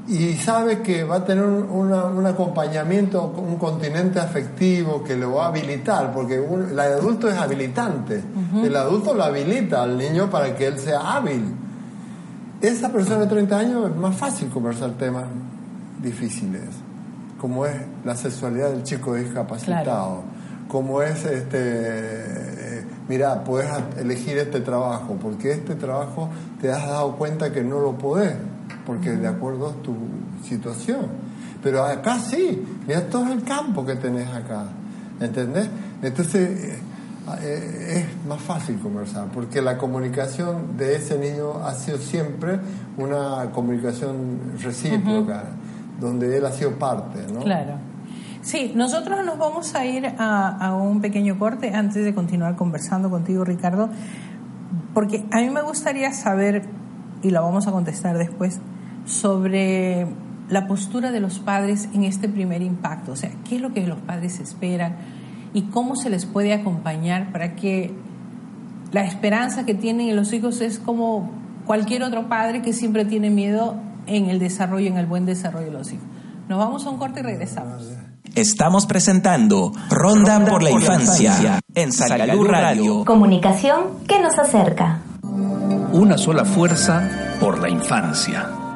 y sabe que va a tener un, una- un acompañamiento, un continente afectivo que lo va a habilitar, porque un- el adulto es habilitante, el adulto lo habilita al niño para que él sea hábil. Esa persona de 30 años es más fácil conversar temas difíciles, como es la sexualidad del chico discapacitado, como es, este, eh, mira, puedes elegir este trabajo, porque este trabajo te has dado cuenta que no lo podés, porque de acuerdo a tu situación. Pero acá sí, mira todo el campo que tenés acá, ¿entendés? Entonces eh, eh, es más fácil conversar, porque la comunicación de ese niño ha sido siempre una comunicación recíproca, donde él ha sido parte, ¿no? Claro. Sí, nosotros nos vamos a ir a, a un pequeño corte antes de continuar conversando contigo, Ricardo, porque a mí me gustaría saber, y lo vamos a contestar después, sobre la postura de los padres en este primer impacto, o sea, qué es lo que los padres esperan y cómo se les puede acompañar para que la esperanza que tienen en los hijos es como cualquier otro padre que siempre tiene miedo en el desarrollo, en el buen desarrollo de los hijos. Nos vamos a un corte y regresamos. Estamos presentando Ronda por la Infancia en Salgalú Radio. Comunicación que nos acerca. Una sola fuerza por la infancia.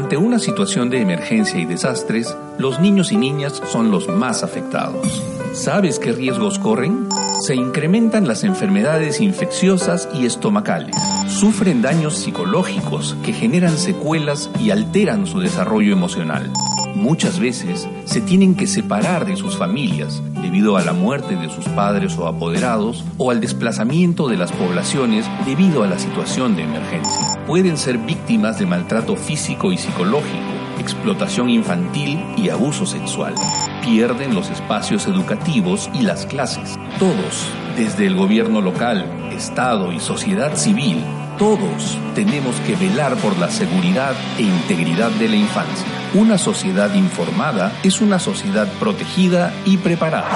Ante una situación de emergencia y desastres, los niños y niñas son los más afectados. ¿Sabes qué riesgos corren? Se incrementan las enfermedades infecciosas y estomacales. Sufren daños psicológicos que generan secuelas y alteran su desarrollo emocional. Muchas veces se tienen que separar de sus familias debido a la muerte de sus padres o apoderados o al desplazamiento de las poblaciones debido a la situación de emergencia. Pueden ser víctimas de maltrato físico y psicológico, explotación infantil y abuso sexual. pierden los espacios educativos y las clases. Todos, desde el gobierno local, Estado y sociedad civil, todos tenemos que velar por la seguridad e integridad de la infancia. Una sociedad informada es una sociedad protegida y preparada.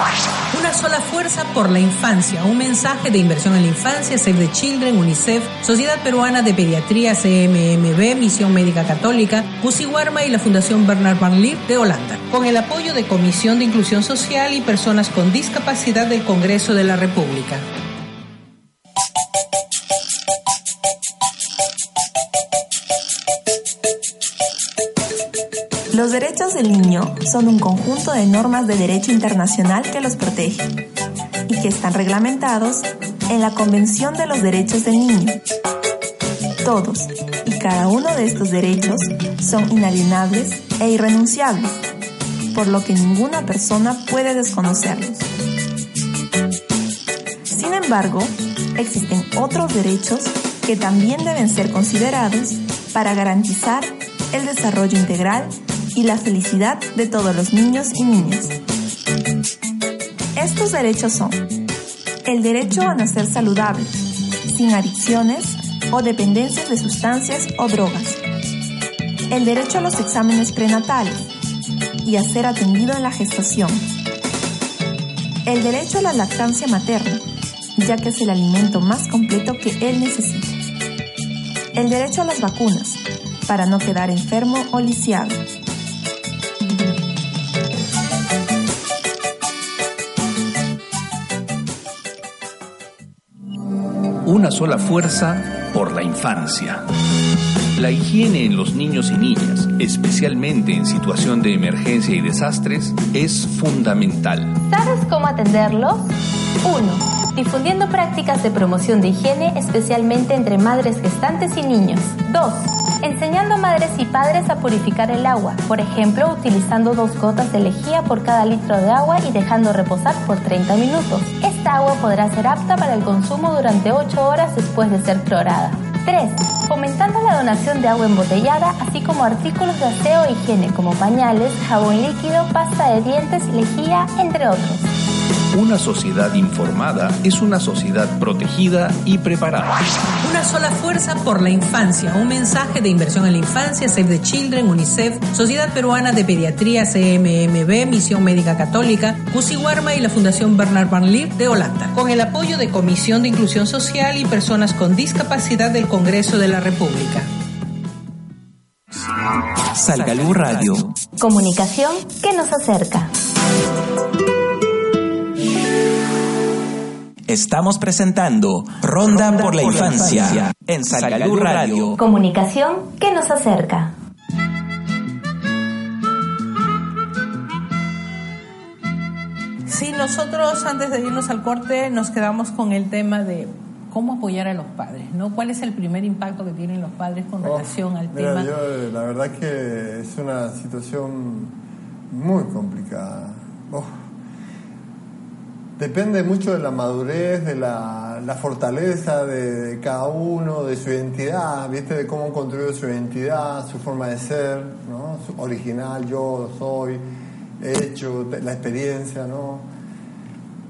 Una sola fuerza por la infancia. Un mensaje de inversión en la infancia, Save the Children, UNICEF, Sociedad Peruana de Pediatría, CMMB, Misión Médica Católica, Warma y la Fundación Bernard Van Leer de Holanda. Con el apoyo de Comisión de Inclusión Social y Personas con Discapacidad del Congreso de la República. Derechos del niño son un conjunto de normas de derecho internacional que los protege y que están reglamentados en la Convención de los Derechos del Niño. Todos y cada uno de estos derechos son inalienables e irrenunciables, por lo que ninguna persona puede desconocerlos. Sin embargo, existen otros derechos que también deben ser considerados para garantizar el desarrollo integral y la felicidad de todos los niños y niñas. Estos derechos son el derecho a nacer saludable, sin adicciones o dependencias de sustancias o drogas, el derecho a los exámenes prenatales y a ser atendido en la gestación, el derecho a la lactancia materna, ya que es el alimento más completo que él necesita, el derecho a las vacunas, para no quedar enfermo o lisiado, una sola fuerza por la infancia. La higiene en los niños y niñas, especialmente en situación de emergencia y desastres, es fundamental. ¿Sabes cómo atenderlos? 1. Difundiendo prácticas de promoción de higiene, especialmente entre madres gestantes y niños. 2 enseñando a madres y padres a purificar el agua, por ejemplo, utilizando dos gotas de lejía por cada litro de agua y dejando reposar por 30 minutos. Esta agua podrá ser apta para el consumo durante 8 horas después de ser clorada. 3. Fomentando la donación de agua embotellada, así como artículos de aseo e higiene como pañales, jabón líquido, pasta de dientes, lejía, entre otros. Una sociedad informada es una sociedad protegida y preparada. Una sola fuerza por la infancia. Un mensaje de inversión en la infancia, Save the Children, UNICEF, Sociedad Peruana de Pediatría, CMMB, Misión Médica Católica, Warma y la Fundación Bernard Van Leer de Holanda. Con el apoyo de Comisión de Inclusión Social y Personas con Discapacidad del Congreso de la República. Salgalú Radio. Comunicación que nos acerca. Estamos presentando Ronda, por la Infancia, en Salgalú Radio. Comunicación que nos acerca. Sí, nosotros antes de irnos al corte nos quedamos con el tema de cómo apoyar a los padres, ¿no? ¿Cuál es el primer impacto que tienen los padres con oh, relación al tema? Yo, la verdad que es una situación muy complicada. Oh Depende mucho de la madurez, de la, fortaleza de, cada uno, de su identidad, ¿viste? De cómo construyó su identidad, su forma de ser, ¿no? Original, yo soy, hecho, la experiencia, ¿no?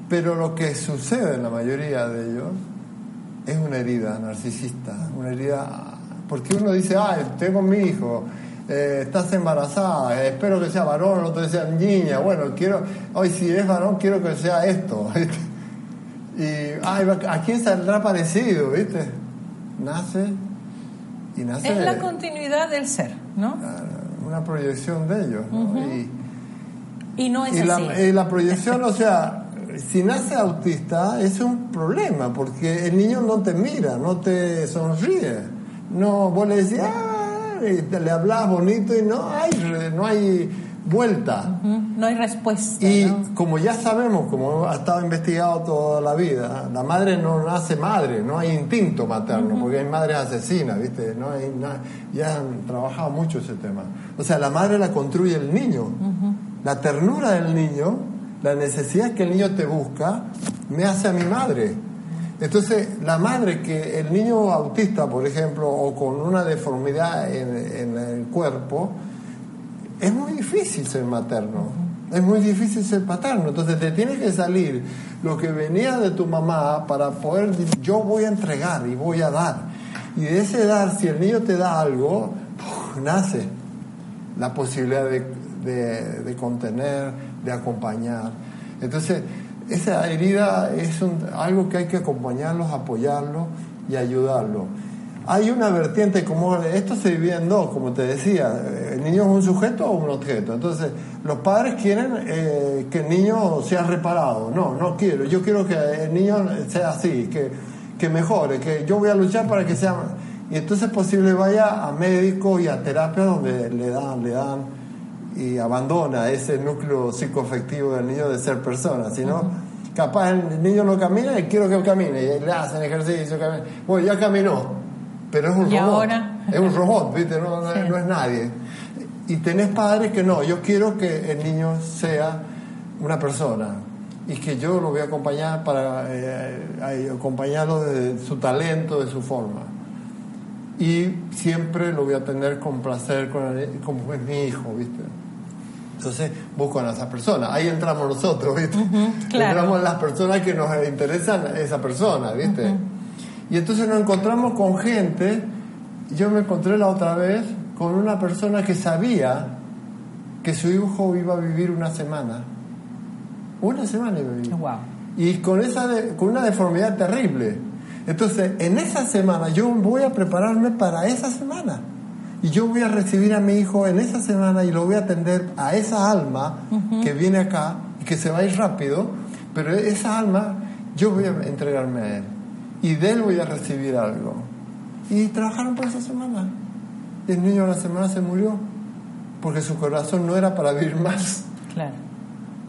Pero lo que sucede en la mayoría de ellos es una herida narcisista, una herida. Porque uno dice, ah, tengo mi hijo, eh, estás embarazada, espero que sea varón, no te sea niña, bueno, quiero, hoy si es varón quiero que sea esto, *laughs* y ay, ¿a quién saldrá parecido? ¿viste? Nace y nace... Es la continuidad del ser, ¿no? Una proyección de ellos, y, no es y así. La, y la proyección, o sea, *laughs* si nace autista es un problema, porque el niño no te mira, no te sonríe, no, vos le decís, ah, le hablas bonito y no hay, no hay vuelta. No hay respuesta. Y como ya sabemos, como ha estado investigado toda la vida, la madre no nace madre, no hay instinto materno, porque hay madres asesinas, ¿viste? No hay, ya han trabajado mucho ese tema. O sea, la madre la construye el niño. La ternura del niño, la necesidad que el niño te busca, me hace a mi madre. Entonces, la madre que el niño autista, por ejemplo, o con una deformidad en, el cuerpo, es muy difícil ser materno. Es muy difícil ser paterno, entonces te tiene que salir lo que venía de tu mamá para poder, yo voy a entregar y voy a dar. Y de ese dar, si el niño te da algo, nace la posibilidad de- de contener, de acompañar. Entonces, esa herida es un- algo que hay que acompañarlos, apoyarlos y ayudarlos. Hay una vertiente como esto se divide en dos, como te decía, el niño es un sujeto o un objeto. Entonces, los padres quieren eh, que el niño sea reparado. No, no quiero. Yo quiero que el niño sea así, que, que mejore, que yo voy a luchar para que sea. Y entonces es posible vaya a médico y a terapia donde le dan, le dan y abandona ese núcleo psicoafectivo del niño de ser persona, sino capaz el niño no camina y quiero que camine, y le hacen ejercicio, camina. bueno, ya caminó, pero es un Y robot, ahora. es un robot, ¿viste? No, no- Sí. no es nadie. Y tenés padres que no, yo quiero que el niño sea una persona y que yo lo voy a acompañar para eh, acompañarlo de su talento, de su forma y siempre lo voy a tener con placer con el- como es mi hijo, ¿viste? Entonces buscan a esa persona, ahí entramos nosotros, ¿viste? claro. Entramos las personas que nos interesan a esa persona, ¿viste? Y entonces nos encontramos con gente, yo me encontré la otra vez con una persona que sabía que su hijo iba a vivir una semana. Una semana iba a vivir Wow. y con esa de- con una deformidad terrible. Entonces, en esa semana yo voy a prepararme para esa semana. Y yo voy a recibir a mi hijo en esa semana y lo voy a atender a esa alma que viene acá y que se va a ir rápido, pero esa alma yo voy a entregarme a él. Y de él voy a recibir algo. Y trabajaron por esa semana. Y el niño a la semana se murió porque su corazón no era para vivir más. Claro.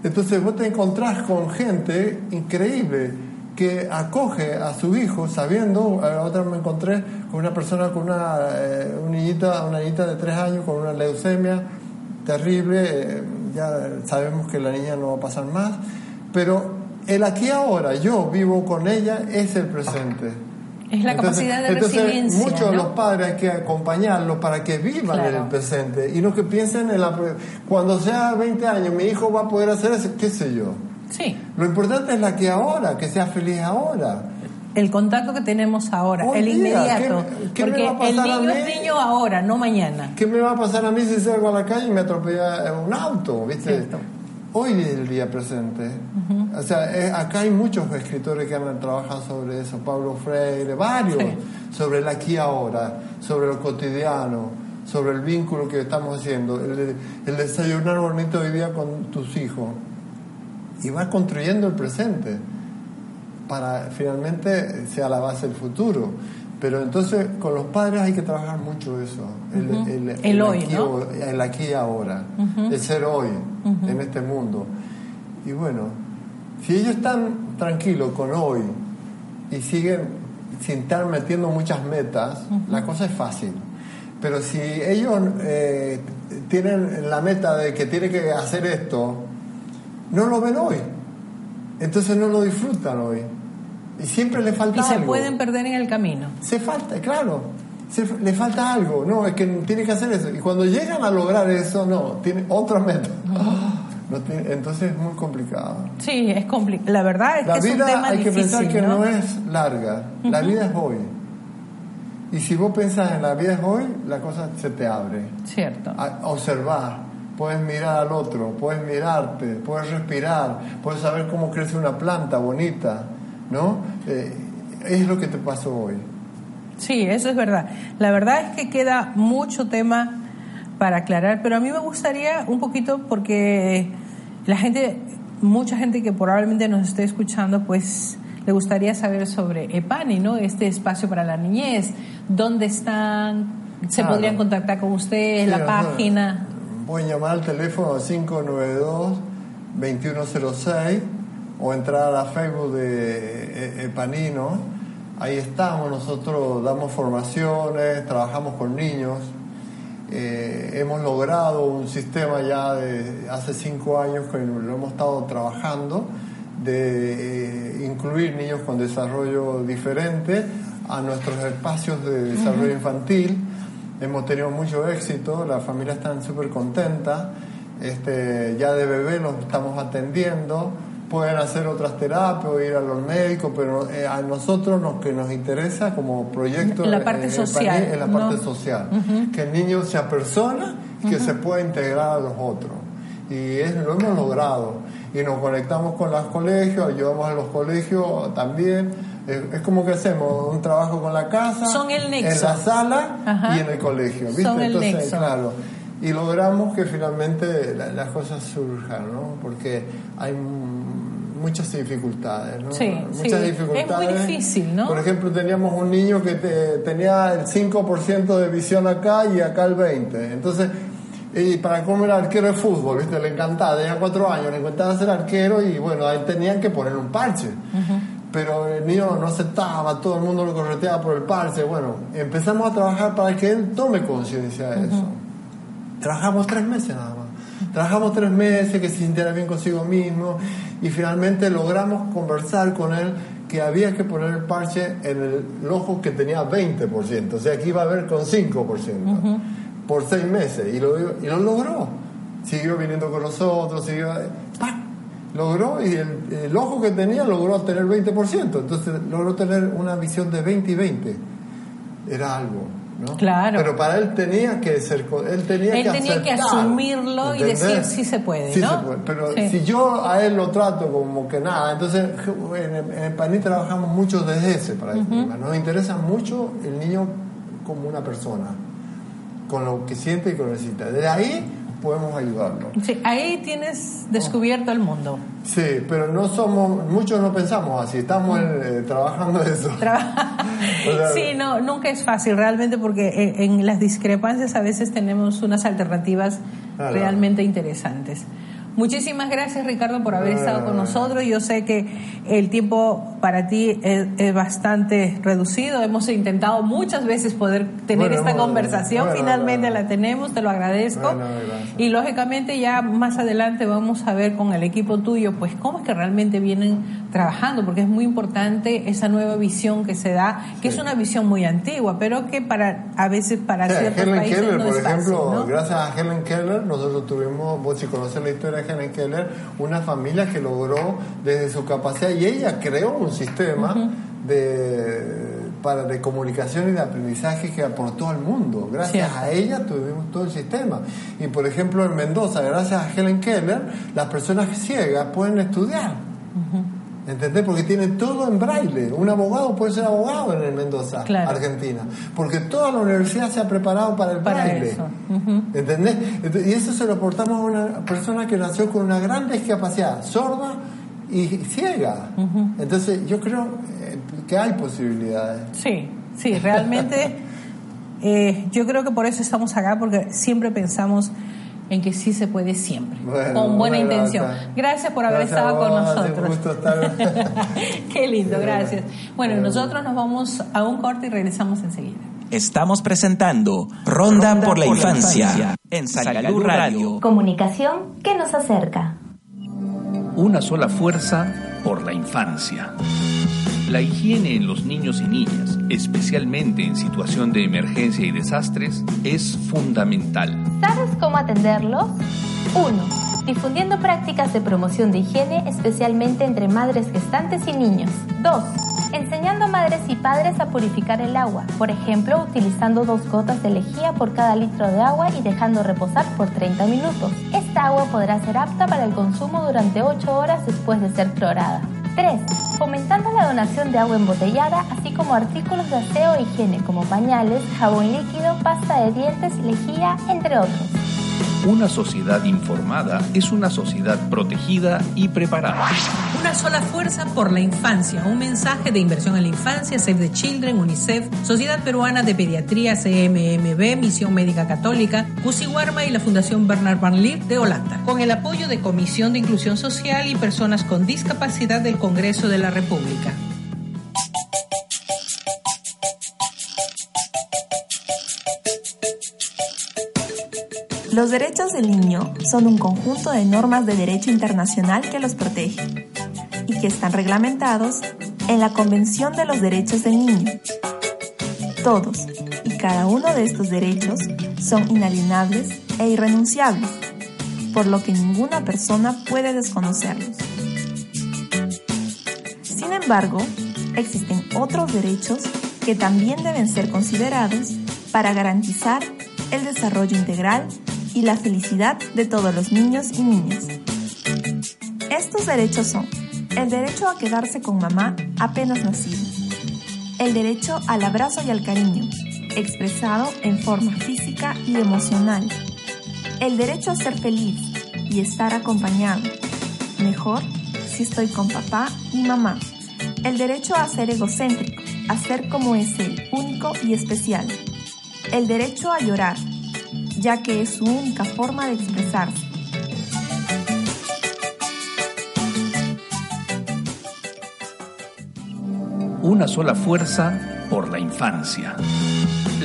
Entonces vos te encontrás con gente increíble que acoge a su hijo sabiendo, a la otra me encontré con una persona con una, eh, una niñita, una niñita de tres años con una leucemia terrible, eh, ya sabemos que la niña no va a pasar más, pero el aquí ahora, yo vivo con ella, es el presente. Es la capacidad de resiliencia, Muchos de los padres hay que acompañarlos para que vivan Claro. en el presente y no que piensen en la... Cuando sea 20 años, mi hijo va a poder hacer eso, qué sé yo. Sí. Lo importante es la que ahora, que sea feliz ahora. El contacto que tenemos ahora, el día, inmediato. ¿qué- qué me porque va a pasar el a niño es niño ahora, no mañana. ¿Qué me va a pasar a mí si salgo a la calle y me atropella un auto? ¿Viste? Cierto. Hoy es el día presente. O sea, eh, acá hay muchos escritores que han trabajado sobre eso. Pablo Freire, varios. Sí. Sobre el aquí ahora, sobre lo cotidiano, sobre el vínculo que estamos haciendo. El, el desayunar bonito hoy día con tus hijos. Y vas construyendo el presente para finalmente sea la base del futuro. Pero entonces con los padres hay que trabajar mucho eso, el, el- El hoy, aquí, el aquí y ahora, el ser hoy en este mundo. Y bueno, si ellos están tranquilos con hoy y siguen sin estar metiendo muchas metas, la cosa es fácil. Pero si ellos eh, tienen la meta de que tiene que hacer esto, no lo ven hoy. Entonces no lo disfrutan hoy. Y siempre le falta Y se algo. pueden perder en el camino. Se falta, claro. Se- le falta algo. No, es que tiene que hacer eso. Y cuando llegan a lograr eso, no, tiene otra meta. No tiene- entonces es muy complicado. Sí, es complicado. La verdad es La que es un vida tema hay que pensar que ¿no? no es larga. La vida es hoy. Y si vos pensás en la vida es hoy, la cosa se te abre. Cierto. A- observar, puedes mirar al otro, puedes mirarte, puedes respirar, puedes saber cómo crece una planta bonita, ¿no? Eh, es lo que te pasó hoy. Sí, eso es verdad. La verdad es que queda mucho tema para aclarar, pero a mí me gustaría un poquito porque la gente, mucha gente que probablemente nos esté escuchando, pues le gustaría saber sobre EPANI, ¿no? Este espacio para la niñez. ¿Dónde están? ¿Se Claro. podrían contactar con ustedes? Sí, ¿La página? Pueden llamar al teléfono 592-2106 o entrar a la Facebook de eh, Epanino. Ahí estamos, nosotros damos formaciones, trabajamos con niños. Eh, hemos logrado un sistema ya de hace cinco años que lo hemos estado trabajando de eh, incluir niños con desarrollo diferente a nuestros espacios de desarrollo infantil. Hemos tenido mucho éxito, las familias están súper contentas Este, ya de bebé los estamos atendiendo, pueden hacer otras terapias o ir a los médicos, pero eh, a nosotros lo que nos interesa como proyecto La parte eh, social, es la parte ¿no? social, que el niño sea persona y que se pueda integrar a los otros. Y es, lo hemos logrado. Y nos conectamos con los colegios, ayudamos a los colegios también. Es, es como que hacemos un trabajo con la casa, Son el en la sala Ajá. y en el colegio. ¿viste? Son el Entonces, nexo. claro. Y logramos que finalmente la- las cosas surjan, ¿no? Porque hay muchas dificultades, ¿no? Sí, muchas sí. Es muy dificultades. difícil, ¿no? Por ejemplo, teníamos un niño que te- tenía el 5% de visión acá y acá el 20%. Entonces, y para cómo era arquero de fútbol, ¿viste? Le encantaba, tenía cuatro años, le encantaba ser arquero y bueno, ahí tenían que poner un parche. Pero el niño no aceptaba, todo el mundo lo correteaba por el parche. Bueno, empezamos a trabajar para que él tome conciencia de eso. Trabajamos tres meses nada más. Trabajamos tres meses, que se sintiera bien consigo mismo y finalmente logramos conversar con él que había que poner el parche en el ojo que tenía 20%, o sea que iba a ver con 5% por seis meses y lo, y lo logró. Siguió viniendo con nosotros, siguió... ¡pac! Logró y el, el ojo que tenía logró tener 20%, entonces logró tener una visión de 20 y 20. Era algo. ¿no? Claro. Pero para él tenía que ser, él tenía Él que tenía que aceptar, asumirlo y ¿entendés? decir sí se puede, Sí ¿no? se puede, pero Sí. si yo a él lo trato como que nada, entonces en el, en el PANI trabajamos mucho desde ese paradigma. Nos interesa mucho el niño como una persona, con lo que siente y con lo que necesita. De ahí podemos ayudarlo. Sí, ahí tienes descubierto el mundo. Sí, pero no somos, muchos no pensamos así, estamos eh, trabajando eso. *laughs* *laughs* O sea, Sí, no, nunca es fácil realmente porque en, en las discrepancias a veces tenemos unas alternativas realmente interesantes. Muchísimas gracias Ricardo por haber estado con nosotros. Yo sé que el tiempo para ti es, es bastante reducido. Hemos intentado muchas veces poder tener Bueno, esta hemos- conversación. bueno, Finalmente bueno. la tenemos, te lo agradezco. Y lógicamente ya más adelante vamos a ver con el equipo tuyo, pues cómo es que realmente vienen trabajando, porque es muy importante esa nueva visión que se da, que es una visión muy antigua, pero que para a veces para O sea, ciertos Helen países Keller, no por es fácil, ejemplo, ¿no? gracias a Helen Keller, nosotros tuvimos, vos si conocés la historia de Helen Keller, una familia que logró desde su capacidad y ella creó un sistema de para de comunicación y de aprendizaje que aportó al mundo. Gracias Cierto. a ella tuvimos todo el sistema. Y por ejemplo en Mendoza, gracias a Helen Keller, las personas ciegas pueden estudiar. ¿Entendés? Porque tienen todo en braille. Un abogado puede ser abogado en el Mendoza, Claro. Argentina. Porque toda la universidad se ha preparado para el Para braille. eso. ¿Entendés? Ent- Y eso se lo aportamos a una persona que nació con una gran discapacidad, sorda y ciega. Entonces yo creo eh, que hay posibilidades. Sí, sí, realmente *laughs* eh, yo creo que por eso estamos acá, porque siempre pensamos en que sí se puede siempre, Bueno, con buena bueno, intención. gracias. Gracias por haber Gracias estado con vos, nosotros. gusto estar- *laughs* Qué lindo, gracias. Bueno, nosotros nos vamos a un corte y regresamos enseguida. Estamos presentando Ronda, por la Infancia en Salud Radio. Comunicación que nos acerca. Una sola fuerza por la infancia. La higiene en los niños y niñas, especialmente en situación de emergencia y desastres, es fundamental. ¿Sabes cómo atenderlos? 1. Difundiendo prácticas de promoción de higiene, especialmente entre madres gestantes y niños. 2. Enseñando a madres y padres a purificar el agua, por ejemplo, utilizando dos gotas de lejía por cada litro de agua y dejando reposar por 30 minutos. Esta agua podrá ser apta para el consumo durante 8 horas después de ser clorada. 3. Fomentando la donación de agua embotellada, así como artículos de aseo e higiene como pañales, jabón líquido, pasta de dientes, lejía, entre otros. Una sociedad informada es una sociedad protegida y preparada. Una sola fuerza por la infancia. Un mensaje de inversión en la infancia, Save the Children, UNICEF, Sociedad Peruana de Pediatría, CMMB, Misión Médica Católica, Warma y la Fundación Bernard Van Leer de Holanda. Con el apoyo de Comisión de Inclusión Social y Personas con Discapacidad del Congreso de la República. Los derechos del niño son un conjunto de normas de derecho internacional que los protege y que están reglamentados en la Convención de los Derechos del Niño. Todos y cada uno de estos derechos son inalienables e irrenunciables. por lo que ninguna persona puede desconocerlos. Sin embargo, existen otros derechos que también deben ser considerados para garantizar el desarrollo integral y la felicidad de todos los niños y niñas. Estos derechos son el derecho a quedarse con mamá apenas nacido, el derecho al abrazo y al cariño, expresado en forma física y emocional, el derecho a ser feliz y estar acompañado, mejor si estoy con papá y mamá, el derecho a ser egocéntrico, a ser como es él, único y especial, el derecho a llorar, ya que es su única forma de expresarse. Una sola fuerza por la infancia.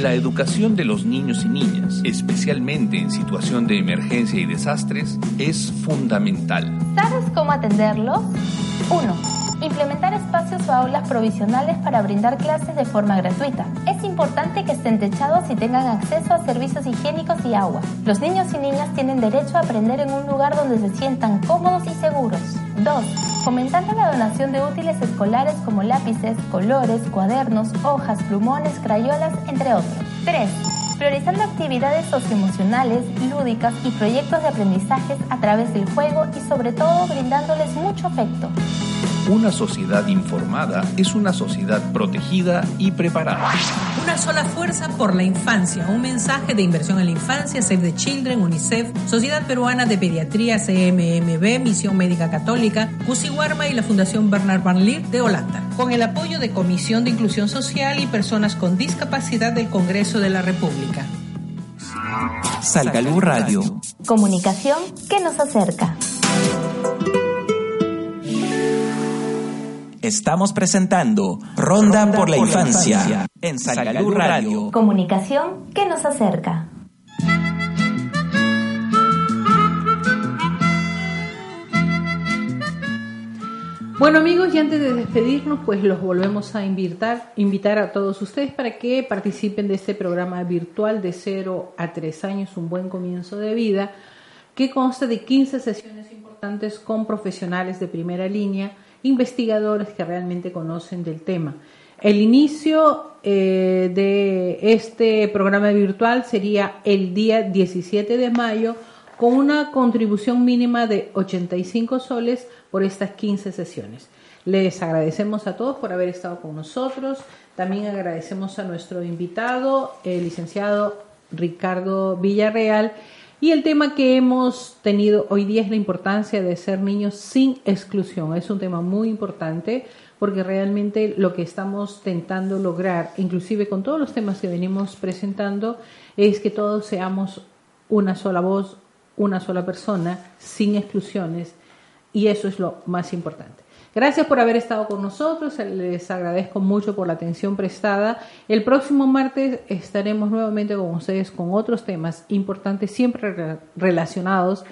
La educación de los niños y niñas, especialmente en situación de emergencia y desastres, es fundamental. ¿Sabes cómo atenderlos? 1 Implementar espacios o aulas provisionales para brindar clases de forma gratuita. Importante que estén techados y tengan acceso a servicios higiénicos y agua. Los niños y niñas tienen derecho a aprender en un lugar donde se sientan cómodos y seguros. 2. Fomentando la donación de útiles escolares como lápices, colores, cuadernos, hojas, plumones, crayolas, entre otros. 3 priorizando actividades socioemocionales, lúdicas y proyectos de aprendizajes a través del juego y sobre todo brindándoles mucho afecto. Una sociedad informada es una sociedad protegida y preparada. Una sola fuerza por la infancia. Un mensaje de inversión en la infancia, Save the Children, UNICEF, Sociedad Peruana de Pediatría, CMMB, Misión Médica Católica, Warma y la Fundación Bernard Van Leer de Holanda. Con el apoyo de Comisión de Inclusión Social y Personas con Discapacidad del Congreso de la República. Salgalú Radio. Comunicación que nos acerca. Estamos presentando Ronda, por, la, infancia, en Salud Radio. Comunicación que nos acerca. Bueno amigos, y antes de despedirnos, pues los volvemos a invitar, invitar a todos ustedes para que participen de este programa virtual de 0 a 3 años, un buen comienzo de vida, que consta de 15 sesiones importantes con profesionales de primera línea investigadores que realmente conocen del tema. El inicio eh, de este programa virtual sería el día 17 de mayo con una contribución mínima de 85 soles por estas 15 sesiones. Les agradecemos a todos por haber estado con nosotros. También agradecemos a nuestro invitado, el licenciado Ricardo Villarreal, y el tema que hemos tenido hoy día es la importancia de ser niños sin exclusión. Es un tema muy importante porque realmente lo que estamos tentando lograr, inclusive con todos los temas que venimos presentando, es que todos seamos una sola voz, una sola persona, sin exclusiones, y eso es lo más importante. Gracias por haber estado con nosotros, les agradezco mucho por la atención prestada. El próximo martes estaremos nuevamente con ustedes con otros temas importantes, siempre relacionados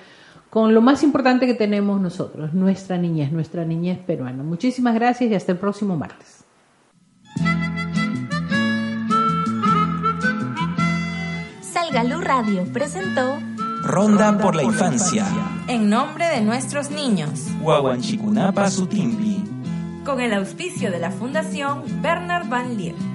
con lo más importante que tenemos nosotros, nuestra niñez, nuestra niñez peruana. Muchísimas gracias y hasta el próximo martes. Salgalú Radio presentó Ronda por la Infancia. En nombre de nuestros niños. Huahuanchicunapa Sutimpi. Con el auspicio de la Fundación Bernard Van Leer.